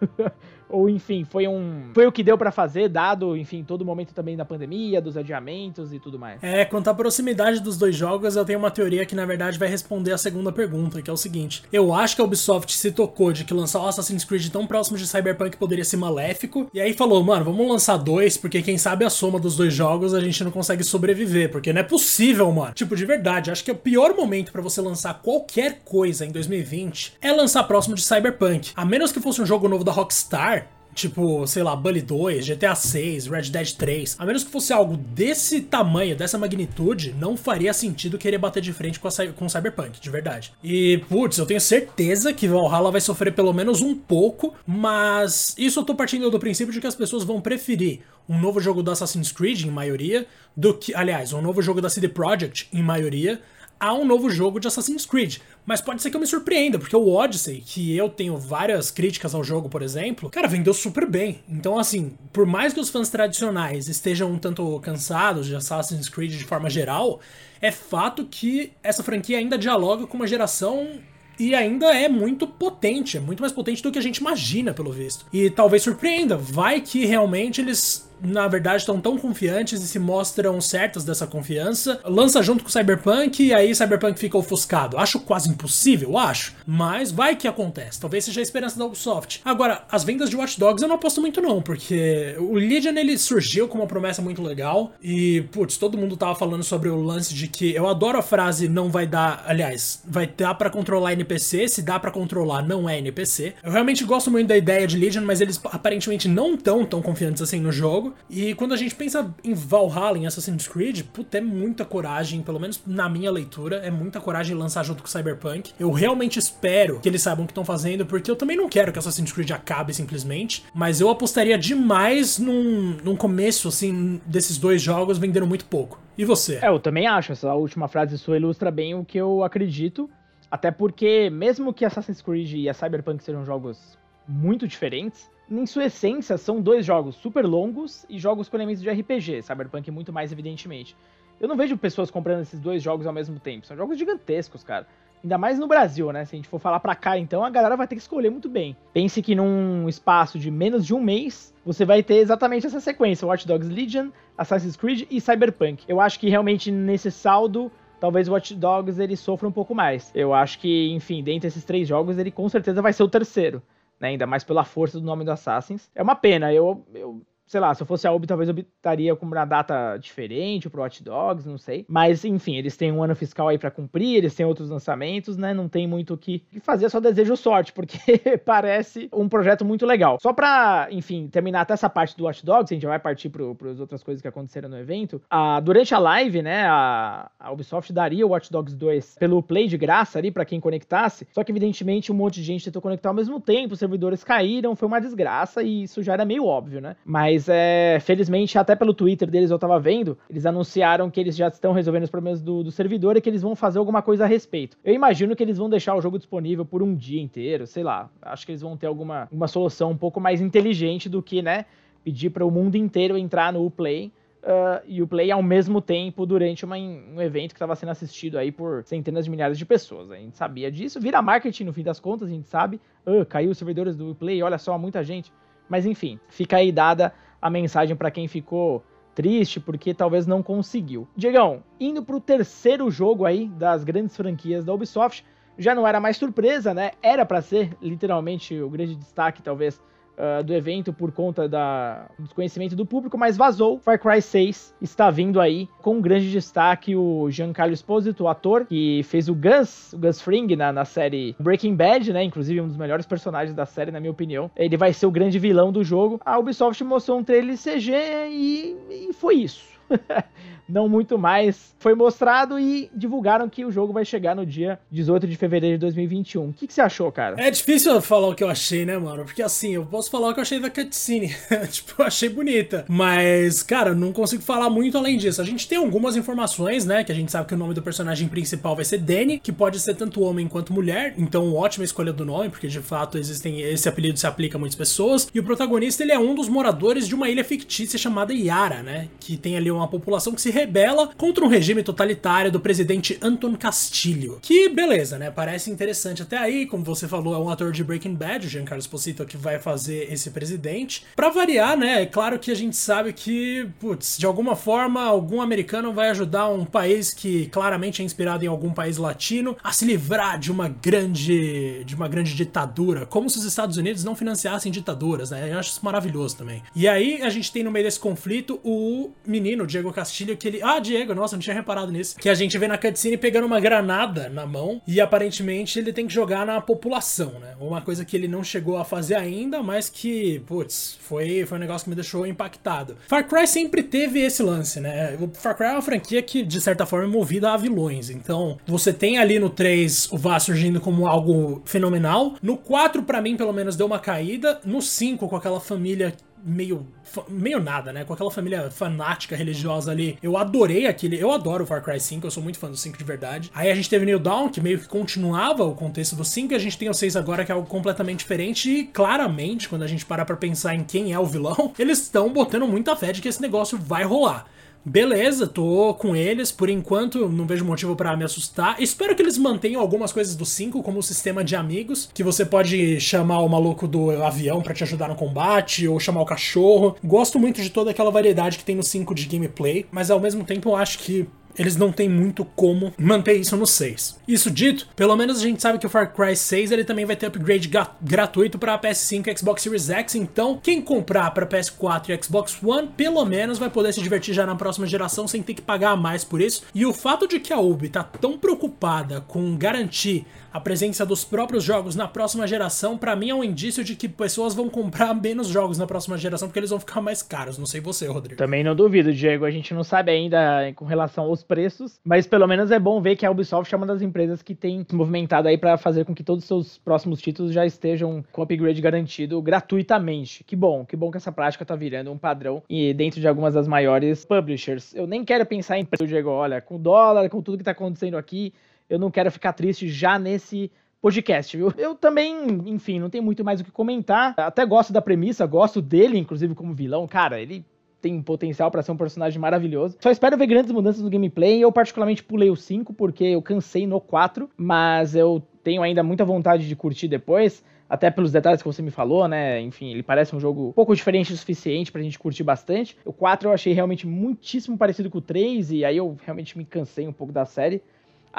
ou enfim, foi um foi o que deu para fazer, dado, enfim, todo o momento também da pandemia, dos adiamentos e tudo mais. É, quanto à proximidade dos dois jogos, eu tenho uma teoria que na verdade vai responder a segunda pergunta, que é o seguinte: eu acho que a Ubisoft se tocou de que lançar o Assassin's Creed tão próximo de Cyberpunk poderia ser maléfico, e aí falou, mano, vamos lançar dois, porque quem sabe a soma dos dois jogos a gente não consegue sobreviver, porque não é possível, mano. Tipo, de verdade, acho que é o pior momento para você lançar qualquer coisa em 2020 é lançar próximo de Cyberpunk. A menos que fosse um jogo novo da Rockstar, Tipo, sei lá, Bully 2, GTA 6, Red Dead 3. A menos que fosse algo desse tamanho, dessa magnitude, não faria sentido querer bater de frente com, a, com o Cyberpunk, de verdade. E, putz, eu tenho certeza que Valhalla vai sofrer pelo menos um pouco, mas isso eu tô partindo do princípio de que as pessoas vão preferir um novo jogo do Assassin's Creed, em maioria, do que, aliás, um novo jogo da CD Projekt, em maioria, a um novo jogo de Assassin's Creed. Mas pode ser que eu me surpreenda, porque o Odyssey, que eu tenho várias críticas ao jogo, por exemplo, cara, vendeu super bem. Então, assim, por mais que os fãs tradicionais estejam um tanto cansados de Assassin's Creed de forma geral, é fato que essa franquia ainda dialoga com uma geração e ainda é muito potente, é muito mais potente do que a gente imagina, pelo visto. E talvez surpreenda, vai que realmente eles na verdade, estão tão confiantes e se mostram certos dessa confiança. Lança junto com Cyberpunk e aí Cyberpunk fica ofuscado. Acho quase impossível, acho. Mas vai que acontece. Talvez seja a esperança da Ubisoft. Agora, as vendas de Watch Dogs eu não aposto muito não, porque o Legion ele surgiu com uma promessa muito legal e, putz, todo mundo tava falando sobre o lance de que eu adoro a frase não vai dar, aliás, vai dar para controlar NPC, se dá para controlar não é NPC. Eu realmente gosto muito da ideia de Legion, mas eles aparentemente não tão tão confiantes assim no jogo jogo. E quando a gente pensa em Valhalla, em Assassin's Creed, puta, é muita coragem, pelo menos na minha leitura, é muita coragem lançar junto com Cyberpunk. Eu realmente espero que eles saibam o que estão fazendo, porque eu também não quero que Assassin's Creed acabe simplesmente, mas eu apostaria demais num, num começo, assim, desses dois jogos vendendo muito pouco. E você? É, eu também acho. Essa última frase sua ilustra bem o que eu acredito. Até porque, mesmo que Assassin's Creed e a Cyberpunk sejam jogos muito diferentes, em sua essência, são dois jogos super longos e jogos com elementos de RPG, Cyberpunk muito mais evidentemente. Eu não vejo pessoas comprando esses dois jogos ao mesmo tempo, são jogos gigantescos, cara. Ainda mais no Brasil, né? Se a gente for falar pra cá, então, a galera vai ter que escolher muito bem. Pense que num espaço de menos de um mês, você vai ter exatamente essa sequência: Watch Dogs Legion, Assassin's Creed e Cyberpunk. Eu acho que realmente nesse saldo, talvez o Watch Dogs ele sofra um pouco mais. Eu acho que, enfim, dentre esses três jogos, ele com certeza vai ser o terceiro né? Ainda mais pela força do nome do Assassins. É uma pena, eu, eu sei lá, se eu fosse a Ubi, talvez eu optaria com uma data diferente pro Hot Dogs, não sei. Mas, enfim, eles têm um ano fiscal aí para cumprir, eles têm outros lançamentos, né? Não tem muito o que fazer, só desejo sorte, porque parece um projeto muito legal. Só pra, enfim, terminar até essa parte do Hot Dogs, a gente vai partir para as outras coisas que aconteceram no evento. Durante a live, né, a, a Ubisoft daria o Watch Dogs 2 pelo Play de graça ali para quem conectasse, só que evidentemente um monte de gente tentou conectar ao mesmo tempo, os servidores caíram, foi uma desgraça e isso já era meio óbvio, né? Mas mas é, felizmente, até pelo Twitter deles eu tava vendo, eles anunciaram que eles já estão resolvendo os problemas do, do servidor e que eles vão fazer alguma coisa a respeito. Eu imagino que eles vão deixar o jogo disponível por um dia inteiro, sei lá. Acho que eles vão ter alguma uma solução um pouco mais inteligente do que, né, pedir para o mundo inteiro entrar no Uplay. Uh, e o Play ao mesmo tempo durante uma, um evento que estava sendo assistido aí por centenas de milhares de pessoas. A gente sabia disso, vira marketing no fim das contas, a gente sabe. Uh, caiu os servidores do Play, olha só, muita gente. Mas enfim, fica aí dada a mensagem para quem ficou triste porque talvez não conseguiu. Diegão, indo pro terceiro jogo aí das grandes franquias da Ubisoft, já não era mais surpresa, né? Era para ser literalmente o grande destaque, talvez, uh, do evento por conta da, do desconhecimento do público, mas vazou. Far Cry 6 está vindo aí com um grande destaque o Giancarlo Esposito, o ator que fez o Gus, o Gus Fring na, na série Breaking Bad, né? Inclusive um dos melhores personagens da série, na minha opinião. Ele vai ser o grande vilão do jogo. A Ubisoft mostrou um trailer CG e, e foi isso. não muito mais, foi mostrado e divulgaram que o jogo vai chegar no dia 18 de fevereiro de 2021. O que, que você achou, cara? É difícil falar o que eu achei, né, mano? Porque assim, eu posso falar o que eu achei da cutscene. tipo, eu achei bonita. Mas, cara, não consigo falar muito além disso. A gente tem algumas informações, né? Que a gente sabe que o nome do personagem principal vai ser Danny, que pode ser tanto homem quanto mulher. Então, ótima escolha do nome, porque de fato existem. Esse apelido se aplica a muitas pessoas. E o protagonista, ele é um dos moradores de uma ilha fictícia chamada Yara, né? Que tem ali uma população que se rebela contra um regime totalitário do presidente Anton Castilho. Que beleza, né? Parece interessante até aí, como você falou, é um ator de Breaking Bad, o Giancarlo Esposito, que vai fazer esse presidente. Para variar, né? É claro que a gente sabe que, putz, de alguma forma, algum americano vai ajudar um país que claramente é inspirado em algum país latino a se livrar de uma grande, de uma grande ditadura, como se os Estados Unidos não financiassem ditaduras, né? Eu acho isso maravilhoso também. E aí a gente tem no meio desse conflito o menino, Diego Castilho que ele. Ah, Diego, nossa, não tinha reparado nisso. Que a gente vê na cutscene pegando uma granada na mão e aparentemente ele tem que jogar na população, né? Uma coisa que ele não chegou a fazer ainda, mas que, putz, foi, foi um negócio que me deixou impactado. Far Cry sempre teve esse lance, né? O Far Cry é uma franquia que, de certa forma, é movida a vilões. Então, você tem ali no 3 o Vaz surgindo como algo fenomenal. No 4, para mim, pelo menos, deu uma caída. No 5, com aquela família meio meio nada, né? Com aquela família fanática religiosa ali. Eu adorei aquele, eu adoro o Far Cry 5, eu sou muito fã do 5 de verdade. Aí a gente teve New Dawn, que meio que continuava o contexto do 5, e a gente tem o 6 agora que é algo completamente diferente e claramente, quando a gente parar para pensar em quem é o vilão, eles estão botando muita fé de que esse negócio vai rolar. Beleza, tô com eles, por enquanto não vejo motivo para me assustar. Espero que eles mantenham algumas coisas do 5, como o sistema de amigos, que você pode chamar o maluco do avião para te ajudar no combate, ou chamar o cachorro. Gosto muito de toda aquela variedade que tem no 5 de gameplay, mas ao mesmo tempo eu acho que eles não têm muito como manter isso no 6. Isso dito, pelo menos a gente sabe que o Far Cry 6 ele também vai ter upgrade gratuito para PS5 e Xbox Series X, então quem comprar para PS4 e Xbox One, pelo menos vai poder se divertir já na próxima geração sem ter que pagar mais por isso. E o fato de que a Ubi tá tão preocupada com garantir a presença dos próprios jogos na próxima geração, para mim é um indício de que pessoas vão comprar menos jogos na próxima geração porque eles vão ficar mais caros. Não sei você, Rodrigo. Também não duvido, Diego. A gente não sabe ainda com relação aos preços, mas pelo menos é bom ver que a Ubisoft é uma das empresas que tem se movimentado aí para fazer com que todos os seus próximos títulos já estejam com upgrade garantido gratuitamente. Que bom, que bom que essa prática tá virando um padrão e dentro de algumas das maiores publishers. Eu nem quero pensar em preço, Diego. Olha, com o dólar, com tudo que tá acontecendo aqui, eu não quero ficar triste já nesse podcast, viu? Eu também, enfim, não tenho muito mais o que comentar. Até gosto da premissa, gosto dele, inclusive, como vilão. Cara, ele tem potencial para ser um personagem maravilhoso. Só espero ver grandes mudanças no gameplay. Eu, particularmente, pulei o 5 porque eu cansei no 4, mas eu tenho ainda muita vontade de curtir depois. Até pelos detalhes que você me falou, né? Enfim, ele parece um jogo um pouco diferente o suficiente pra gente curtir bastante. O 4 eu achei realmente muitíssimo parecido com o 3, e aí eu realmente me cansei um pouco da série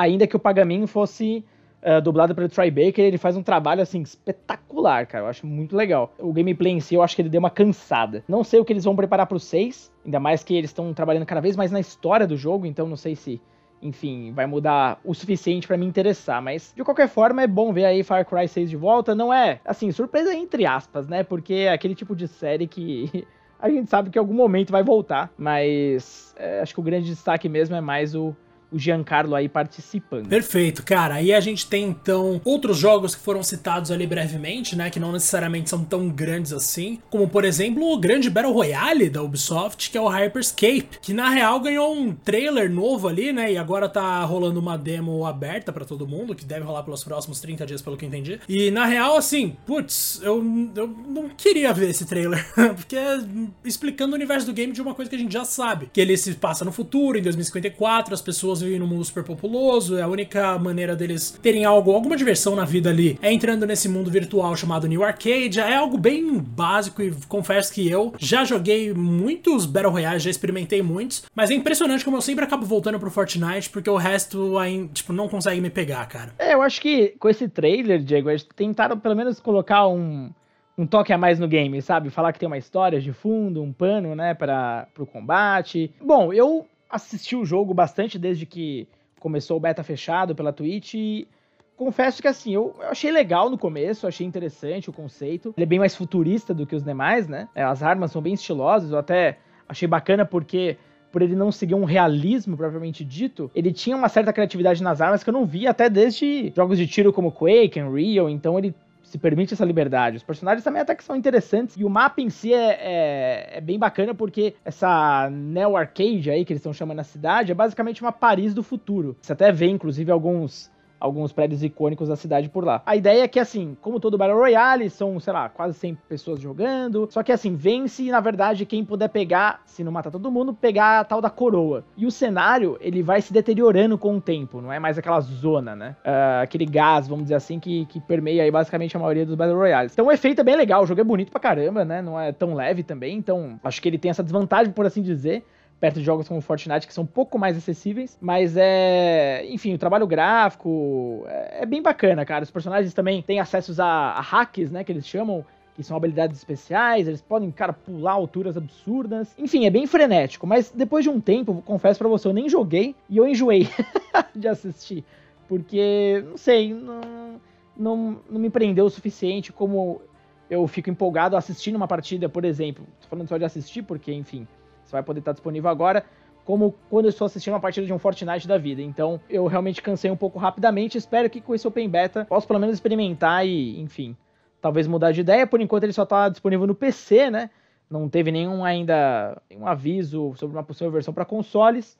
ainda que o Pagamin fosse uh, dublado pelo Troy Baker, ele faz um trabalho assim espetacular, cara. Eu acho muito legal. O gameplay em si, eu acho que ele deu uma cansada. Não sei o que eles vão preparar pro 6, ainda mais que eles estão trabalhando cada vez mais na história do jogo, então não sei se enfim, vai mudar o suficiente para me interessar, mas de qualquer forma é bom ver aí Far Cry 6 de volta, não é, assim, surpresa entre aspas, né? Porque é aquele tipo de série que a gente sabe que em algum momento vai voltar, mas é, acho que o grande destaque mesmo é mais o o Giancarlo aí participando. Perfeito, cara. Aí a gente tem então outros jogos que foram citados ali brevemente, né, que não necessariamente são tão grandes assim, como por exemplo o grande Battle Royale da Ubisoft, que é o Hyperscape, que na real ganhou um trailer novo ali, né, e agora tá rolando uma demo aberta para todo mundo, que deve rolar pelos próximos 30 dias, pelo que eu entendi. E na real, assim, putz, eu, eu não queria ver esse trailer, porque é explicando o universo do game de uma coisa que a gente já sabe, que ele se passa no futuro, em 2054, as pessoas vivem num mundo super populoso, é a única maneira deles terem algo, alguma diversão na vida ali é entrando nesse mundo virtual chamado New Arcade. É algo bem básico e confesso que eu já joguei muitos Battle Royale, já experimentei muitos, mas é impressionante como eu sempre acabo voltando pro Fortnite porque o resto ainda, tipo, não consegue me pegar, cara. É, eu acho que com esse trailer, Diego, eles tentaram pelo menos colocar um um toque a mais no game, sabe? Falar que tem uma história de fundo, um pano, né, para o combate. Bom, eu assisti o jogo bastante desde que começou o beta fechado pela Twitch e confesso que assim, eu, eu, achei legal no começo, achei interessante o conceito. Ele é bem mais futurista do que os demais, né? É, as armas são bem estilosas, eu até achei bacana porque por ele não seguir um realismo propriamente dito, ele tinha uma certa criatividade nas armas que eu não vi até desde jogos de tiro como Quake, Unreal, então ele se permite essa liberdade. Os personagens também até que são interessantes. E o mapa em si é, é, é bem bacana porque essa Neo Arcade aí que eles estão chamando na cidade é basicamente uma Paris do futuro. Você até vê, inclusive, alguns alguns prédios icônicos da cidade por lá. A ideia é que, assim, como todo Battle Royale, são, sei lá, quase 100 pessoas jogando. Só que, assim, vence, na verdade, quem puder pegar, se não matar todo mundo, pegar a tal da coroa. E o cenário, ele vai se deteriorando com o tempo, não é mais aquela zona, né? Uh, aquele gás, vamos dizer assim, que, que permeia aí basicamente a maioria dos Battle Royales. Então o efeito é bem legal, o jogo é bonito pra caramba, né? Não é tão leve também, então acho que ele tem essa desvantagem, por assim dizer perto de jogos como Fortnite, que são um pouco mais acessíveis. Mas é. Enfim, o trabalho gráfico é, é bem bacana, cara. Os personagens também têm acessos a, a hacks, né? Que eles chamam que são habilidades especiais, eles podem, cara, pular alturas absurdas. Enfim, é bem frenético, mas depois de um tempo, confesso para você, eu nem joguei e eu enjoei de assistir. Porque, não sei, não, não, não me prendeu o suficiente como eu fico empolgado assistindo uma partida, por exemplo. Tô falando só de assistir, porque, enfim, você vai poder estar disponível agora, como quando eu estou assistindo uma partida de um Fortnite da vida. Então, eu realmente cansei um pouco rapidamente. Espero que com esse Open Beta possa pelo menos experimentar e, enfim, talvez mudar de ideia. Por enquanto, ele só está disponível no PC, né? Não teve nenhum ainda um aviso sobre uma possível versão para consoles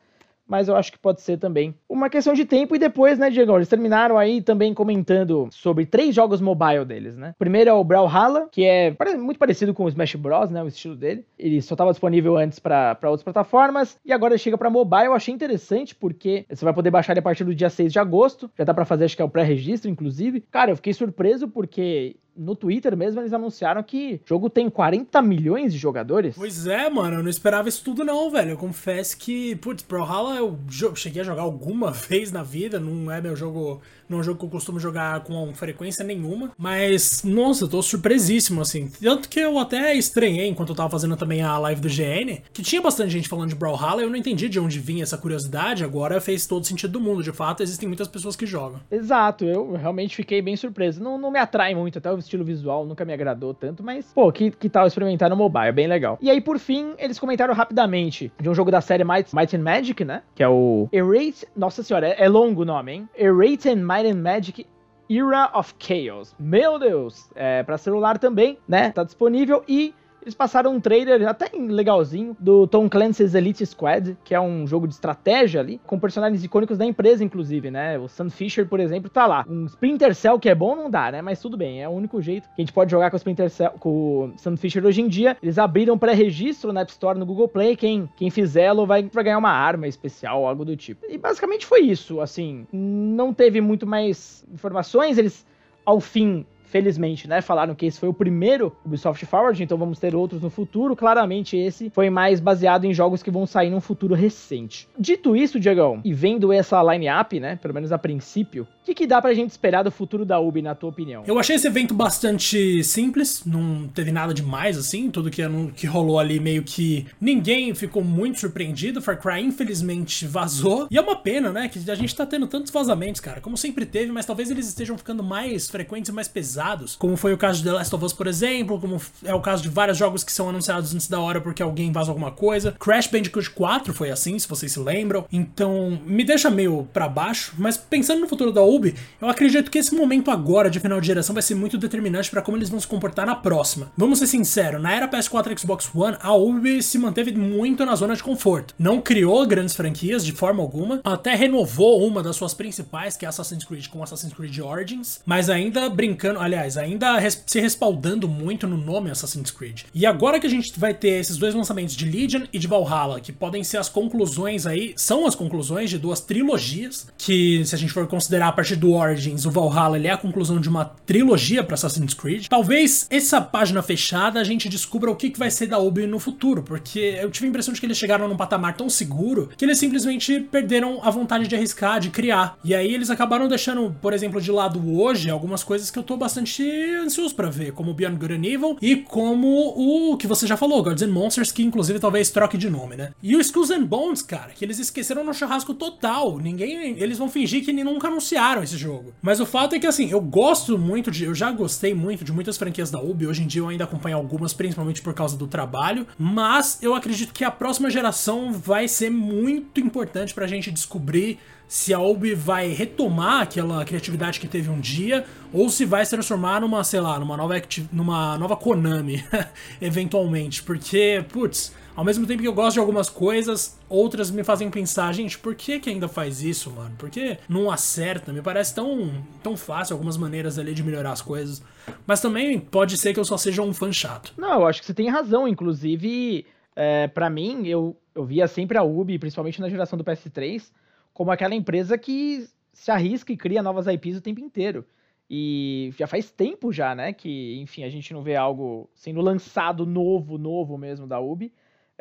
mas eu acho que pode ser também uma questão de tempo. E depois, né, Diego, eles terminaram aí também comentando sobre três jogos mobile deles, né? Primeiro é o Brawlhalla, que é muito parecido com o Smash Bros, né, o estilo dele. Ele só estava disponível antes para outras plataformas e agora chega para mobile. Eu achei interessante porque você vai poder baixar ele a partir do dia 6 de agosto. Já dá para fazer, acho que é o pré-registro, inclusive. Cara, eu fiquei surpreso porque no Twitter mesmo eles anunciaram que o jogo tem 40 milhões de jogadores. Pois é, mano, eu não esperava isso tudo não, velho. Eu confesso que, putz, Brawlhalla eu cheguei a jogar alguma vez na vida, não é meu jogo não é um jogo que eu costumo jogar com frequência nenhuma. Mas, nossa, eu tô surpresíssimo, assim. Tanto que eu até estranhei enquanto eu tava fazendo também a live do GN, que tinha bastante gente falando de Brawlhalla, eu não entendi de onde vinha essa curiosidade, agora fez todo sentido do mundo. De fato, existem muitas pessoas que jogam. Exato, eu realmente fiquei bem surpreso. Não, não me atrai muito, até o estilo visual nunca me agradou tanto, mas, pô, que, que tal experimentar no mobile? É bem legal. E aí, por fim, eles comentaram rapidamente de um jogo da série Might, Might and Magic, né? Que é o Erase. Nossa senhora, é, é longo o nome, hein? Erase and Might and Magic Era of Chaos. Meu Deus! É, para celular também, né? Tá disponível e eles passaram um trailer até legalzinho do Tom Clancy's Elite Squad, que é um jogo de estratégia ali, com personagens icônicos da empresa, inclusive, né? O Sam Fisher, por exemplo, tá lá. Um Splinter Cell que é bom não dá, né? Mas tudo bem, é o único jeito que a gente pode jogar com o Splinter Cell, com o Sam Fisher hoje em dia. Eles abriram pré-registro na App Store no Google Play. Quem, quem fizê-lo vai, vai ganhar uma arma especial, algo do tipo. E basicamente foi isso, assim. Não teve muito mais informações. Eles, ao fim, felizmente, né, falaram que esse foi o primeiro Ubisoft Forward, então vamos ter outros no futuro. Claramente esse foi mais baseado em jogos que vão sair num futuro recente. Dito isso, Diegão, e vendo essa line-up, né, pelo menos a princípio, que, que dá pra gente esperar do futuro da Ubi, na tua opinião? Eu achei esse evento bastante simples, não teve nada demais, assim, tudo que, que rolou ali meio que ninguém ficou muito surpreendido. Far Cry, infelizmente, vazou. E é uma pena, né, que a gente tá tendo tantos vazamentos, cara, como sempre teve, mas talvez eles estejam ficando mais frequentes e mais pesados, como foi o caso de The Last of Us, por exemplo, como é o caso de vários jogos que são anunciados antes da hora porque alguém vaza alguma coisa. Crash Bandicoot 4 foi assim, se vocês se lembram. Então, me deixa meio para baixo, mas pensando no futuro da Ubi, eu acredito que esse momento agora de final de geração vai ser muito determinante para como eles vão se comportar na próxima. Vamos ser sinceros, na era PS4 e Xbox One, a Ubi se manteve muito na zona de conforto. Não criou grandes franquias de forma alguma, até renovou uma das suas principais, que é Assassin's Creed com Assassin's Creed Origins, mas ainda brincando, aliás, ainda res se respaldando muito no nome Assassin's Creed. E agora que a gente vai ter esses dois lançamentos de Legion e de Valhalla, que podem ser as conclusões aí, são as conclusões de duas trilogias, que se a gente for considerar a partir do Origins, o Valhalla, ele é a conclusão de uma trilogia para Assassin's Creed. Talvez essa página fechada a gente descubra o que, vai ser da Ubi no futuro, porque eu tive a impressão de que eles chegaram num patamar tão seguro que eles simplesmente perderam a vontade de arriscar, de criar. E aí eles acabaram deixando, por exemplo, de lado hoje algumas coisas que eu tô bastante ansioso para ver, como Beyond Good and Evil e como o que você já falou, Gods and Monsters, que inclusive talvez troque de nome, né? E o Skulls and Bones, cara, que eles esqueceram no churrasco total. Ninguém. Eles vão fingir que nunca anunciaram esse jogo. Mas o fato é que, assim, eu gosto muito de. Eu já gostei muito de muitas franquias da Ubi. Hoje em dia eu ainda acompanho algumas, principalmente por causa do trabalho. Mas eu acredito que a próxima geração vai ser muito importante pra gente descobrir se a Ubi vai retomar aquela criatividade que teve um dia ou se vai se transformar numa, sei lá, numa nova, numa nova Konami, eventualmente. Porque, putz, ao mesmo tempo que eu gosto de algumas coisas, outras me fazem pensar, gente, por que que ainda faz isso, mano? Por que não acerta? Me parece tão, tão fácil algumas maneiras ali de melhorar as coisas. Mas também pode ser que eu só seja um fã chato. Não, eu acho que você tem razão. Inclusive, é, para mim, eu, eu via sempre a Ubi, principalmente na geração do PS3, como aquela empresa que se arrisca e cria novas IPs o tempo inteiro. E já faz tempo já, né, que, enfim, a gente não vê algo sendo lançado novo, novo mesmo da Ubi.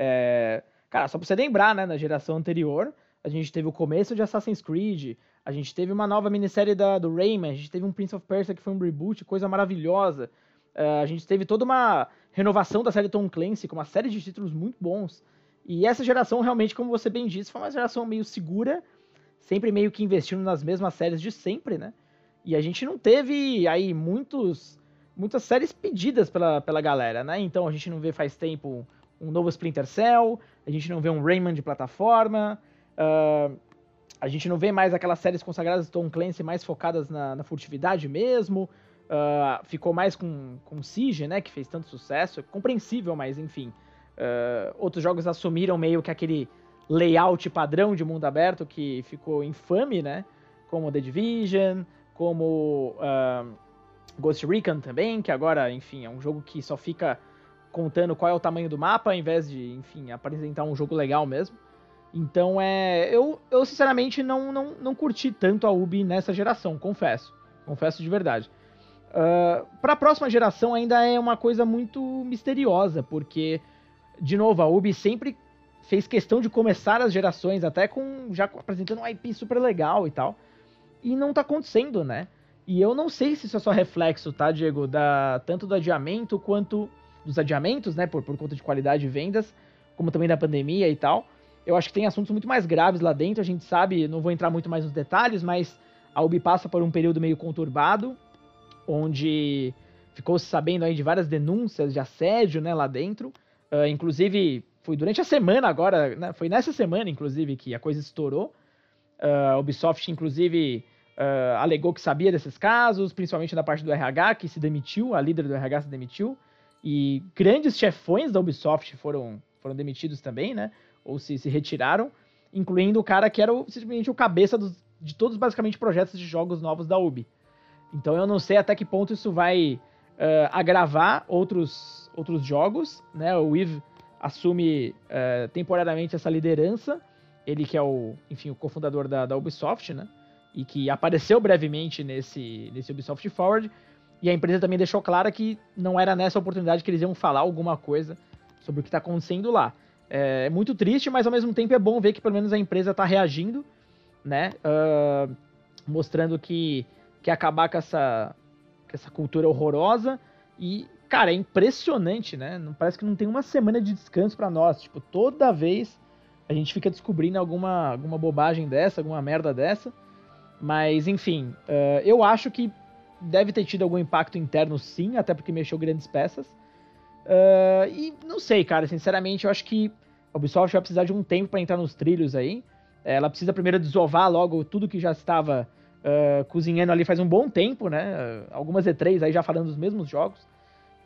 É, cara, só pra você lembrar, né, na geração anterior, a gente teve o começo de Assassin's Creed, a gente teve uma nova minissérie da, do Rayman, a gente teve um Prince of Persia que foi um reboot, coisa maravilhosa. É, a gente teve toda uma renovação da série Tom Clancy, com uma série de títulos muito bons. E essa geração, realmente, como você bem disse, foi uma geração meio segura, sempre meio que investindo nas mesmas séries de sempre, né? E a gente não teve aí muitos, muitas séries pedidas pela, pela galera, né? Então a gente não vê faz tempo um novo Splinter Cell, a gente não vê um Rayman de plataforma, uh, a gente não vê mais aquelas séries consagradas do Tom Clancy mais focadas na, na furtividade mesmo. uh, ficou mais com, com Siege, né, que fez tanto sucesso, é compreensível, mas enfim. Uh, outros jogos assumiram meio que aquele layout padrão de mundo aberto que ficou infame, né, como The Division, como Ghost Recon também, que agora, enfim, é um jogo que só fica contando qual é o tamanho do mapa, ao invés de, enfim, apresentar um jogo legal mesmo. Então é. Eu, eu sinceramente não, não, não curti tanto a Ubi nessa geração, confesso. Confesso de verdade. Uh, para a próxima geração ainda é uma coisa muito misteriosa, porque, de novo, a Ubi sempre fez questão de começar as gerações até com já apresentando um IP super legal e tal. E não tá acontecendo, né? E eu não sei se isso é só reflexo, tá, Diego, da tanto do adiamento quanto dos adiamentos, né, por, por conta de qualidade de vendas, como também da pandemia e tal. Eu acho que tem assuntos muito mais graves lá dentro, a gente sabe, não vou entrar muito mais nos detalhes, mas a Ubi passa por um período meio conturbado, onde ficou se sabendo aí de várias denúncias de assédio, né, lá dentro. Uh, inclusive, foi durante a semana agora, né, foi nessa semana, inclusive, que a coisa estourou. Uh, a Ubisoft, inclusive, uh, alegou que sabia desses casos, principalmente da parte do RH, que se demitiu, a líder do RH se demitiu. E grandes chefões da Ubisoft foram, foram demitidos também, né? Ou se, se retiraram, incluindo o cara que era o, simplesmente o cabeça dos, de todos basicamente projetos de jogos novos da Ubi. Então eu não sei até que ponto isso vai uh, agravar outros, outros jogos, né? O Eve assume uh, temporariamente essa liderança, ele que é o, enfim, o cofundador da, da Ubisoft, né? E que apareceu brevemente nesse, nesse Ubisoft Forward. E a empresa também deixou clara que não era nessa oportunidade que eles iam falar alguma coisa sobre o que está acontecendo lá. É muito triste, mas ao mesmo tempo é bom ver que pelo menos a empresa está reagindo, né? Uh, mostrando que quer acabar com essa, com essa cultura horrorosa. E, cara, é impressionante, né? Não, parece que não tem uma semana de descanso para nós. Tipo, toda vez a gente fica descobrindo alguma, alguma bobagem dessa, alguma merda dessa. Mas, enfim, uh, eu acho que deve ter tido algum impacto interno, sim, até porque mexeu grandes peças. Uh, e não sei, cara, sinceramente, eu acho que a Ubisoft vai precisar de um tempo para entrar nos trilhos aí. Ela precisa primeiro desovar logo tudo que já estava uh, cozinhando ali faz um bom tempo, né? Uh, algumas E3 aí já falando dos mesmos jogos.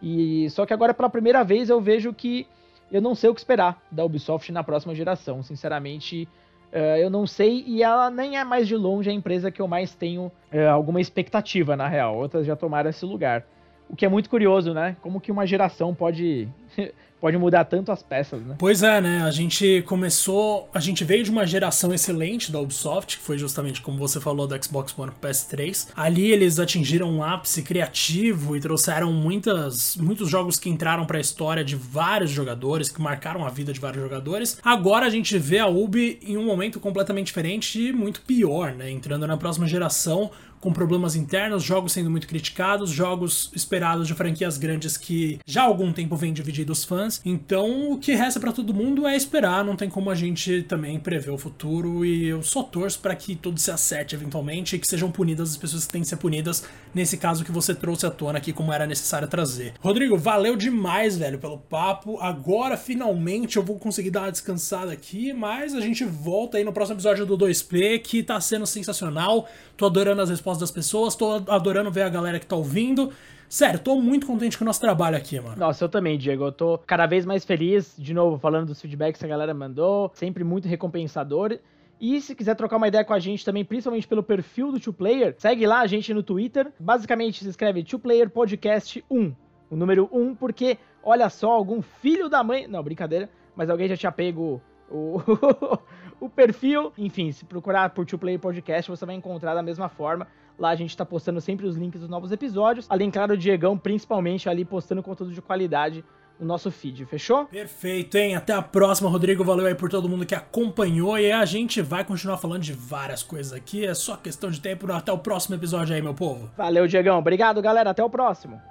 E só que agora pela primeira vez eu vejo que eu não sei o que esperar da Ubisoft na próxima geração. Sinceramente, Uh, eu não sei, e ela nem é mais de longe a empresa que eu mais tenho uh, alguma expectativa, na real. Outras já tomaram esse lugar. O que é muito curioso, né? Como que uma geração pode pode mudar tanto as peças, né? Pois é, né? A gente começou. A gente veio de uma geração excelente da Ubisoft, que foi justamente como você falou do Xbox One PS3. Ali eles atingiram um ápice criativo e trouxeram muitas, muitos jogos que entraram para a história de vários jogadores, que marcaram a vida de vários jogadores. Agora a gente vê a Ubi em um momento completamente diferente e muito pior, né? Entrando na próxima geração com problemas internos, jogos sendo muito criticados, jogos esperados de franquias grandes que já há algum tempo vem dividindo os fãs. Então, o que resta para todo mundo é esperar, não tem como a gente também prever o futuro e eu só torço para que tudo se acerte eventualmente e que sejam punidas as pessoas que têm que ser punidas nesse caso que você trouxe à tona aqui como era necessário trazer. Rodrigo, valeu demais, velho, pelo papo. Agora finalmente eu vou conseguir dar uma descansada aqui, mas a gente volta aí no próximo episódio do 2P que tá sendo sensacional. Tô adorando as respostas das pessoas, tô adorando ver a galera que tá ouvindo. Sério, tô muito contente com o nosso trabalho aqui, mano. Nossa, eu também, Diego. Eu tô cada vez mais feliz, de novo, falando dos feedbacks que a galera mandou. Sempre muito recompensador. E se quiser trocar uma ideia com a gente também, principalmente pelo perfil do Two Player, segue lá a gente no Twitter. Basicamente se escreve Two Player Podcast 1. O número 1, porque, olha só, algum filho da mãe. Não, brincadeira, mas alguém já tinha pego o, o perfil. Enfim, se procurar por Two Player Podcast, você vai encontrar da mesma forma. Lá a gente tá postando sempre os links dos novos episódios. Além, claro, o Diegão, principalmente ali postando conteúdo de qualidade no nosso feed, fechou? Perfeito, hein? Até a próxima, Rodrigo. Valeu aí por todo mundo que acompanhou e a gente vai continuar falando de várias coisas aqui. É só questão de tempo. Até o próximo episódio aí, meu povo. Valeu, Diegão. Obrigado, galera. Até o próximo.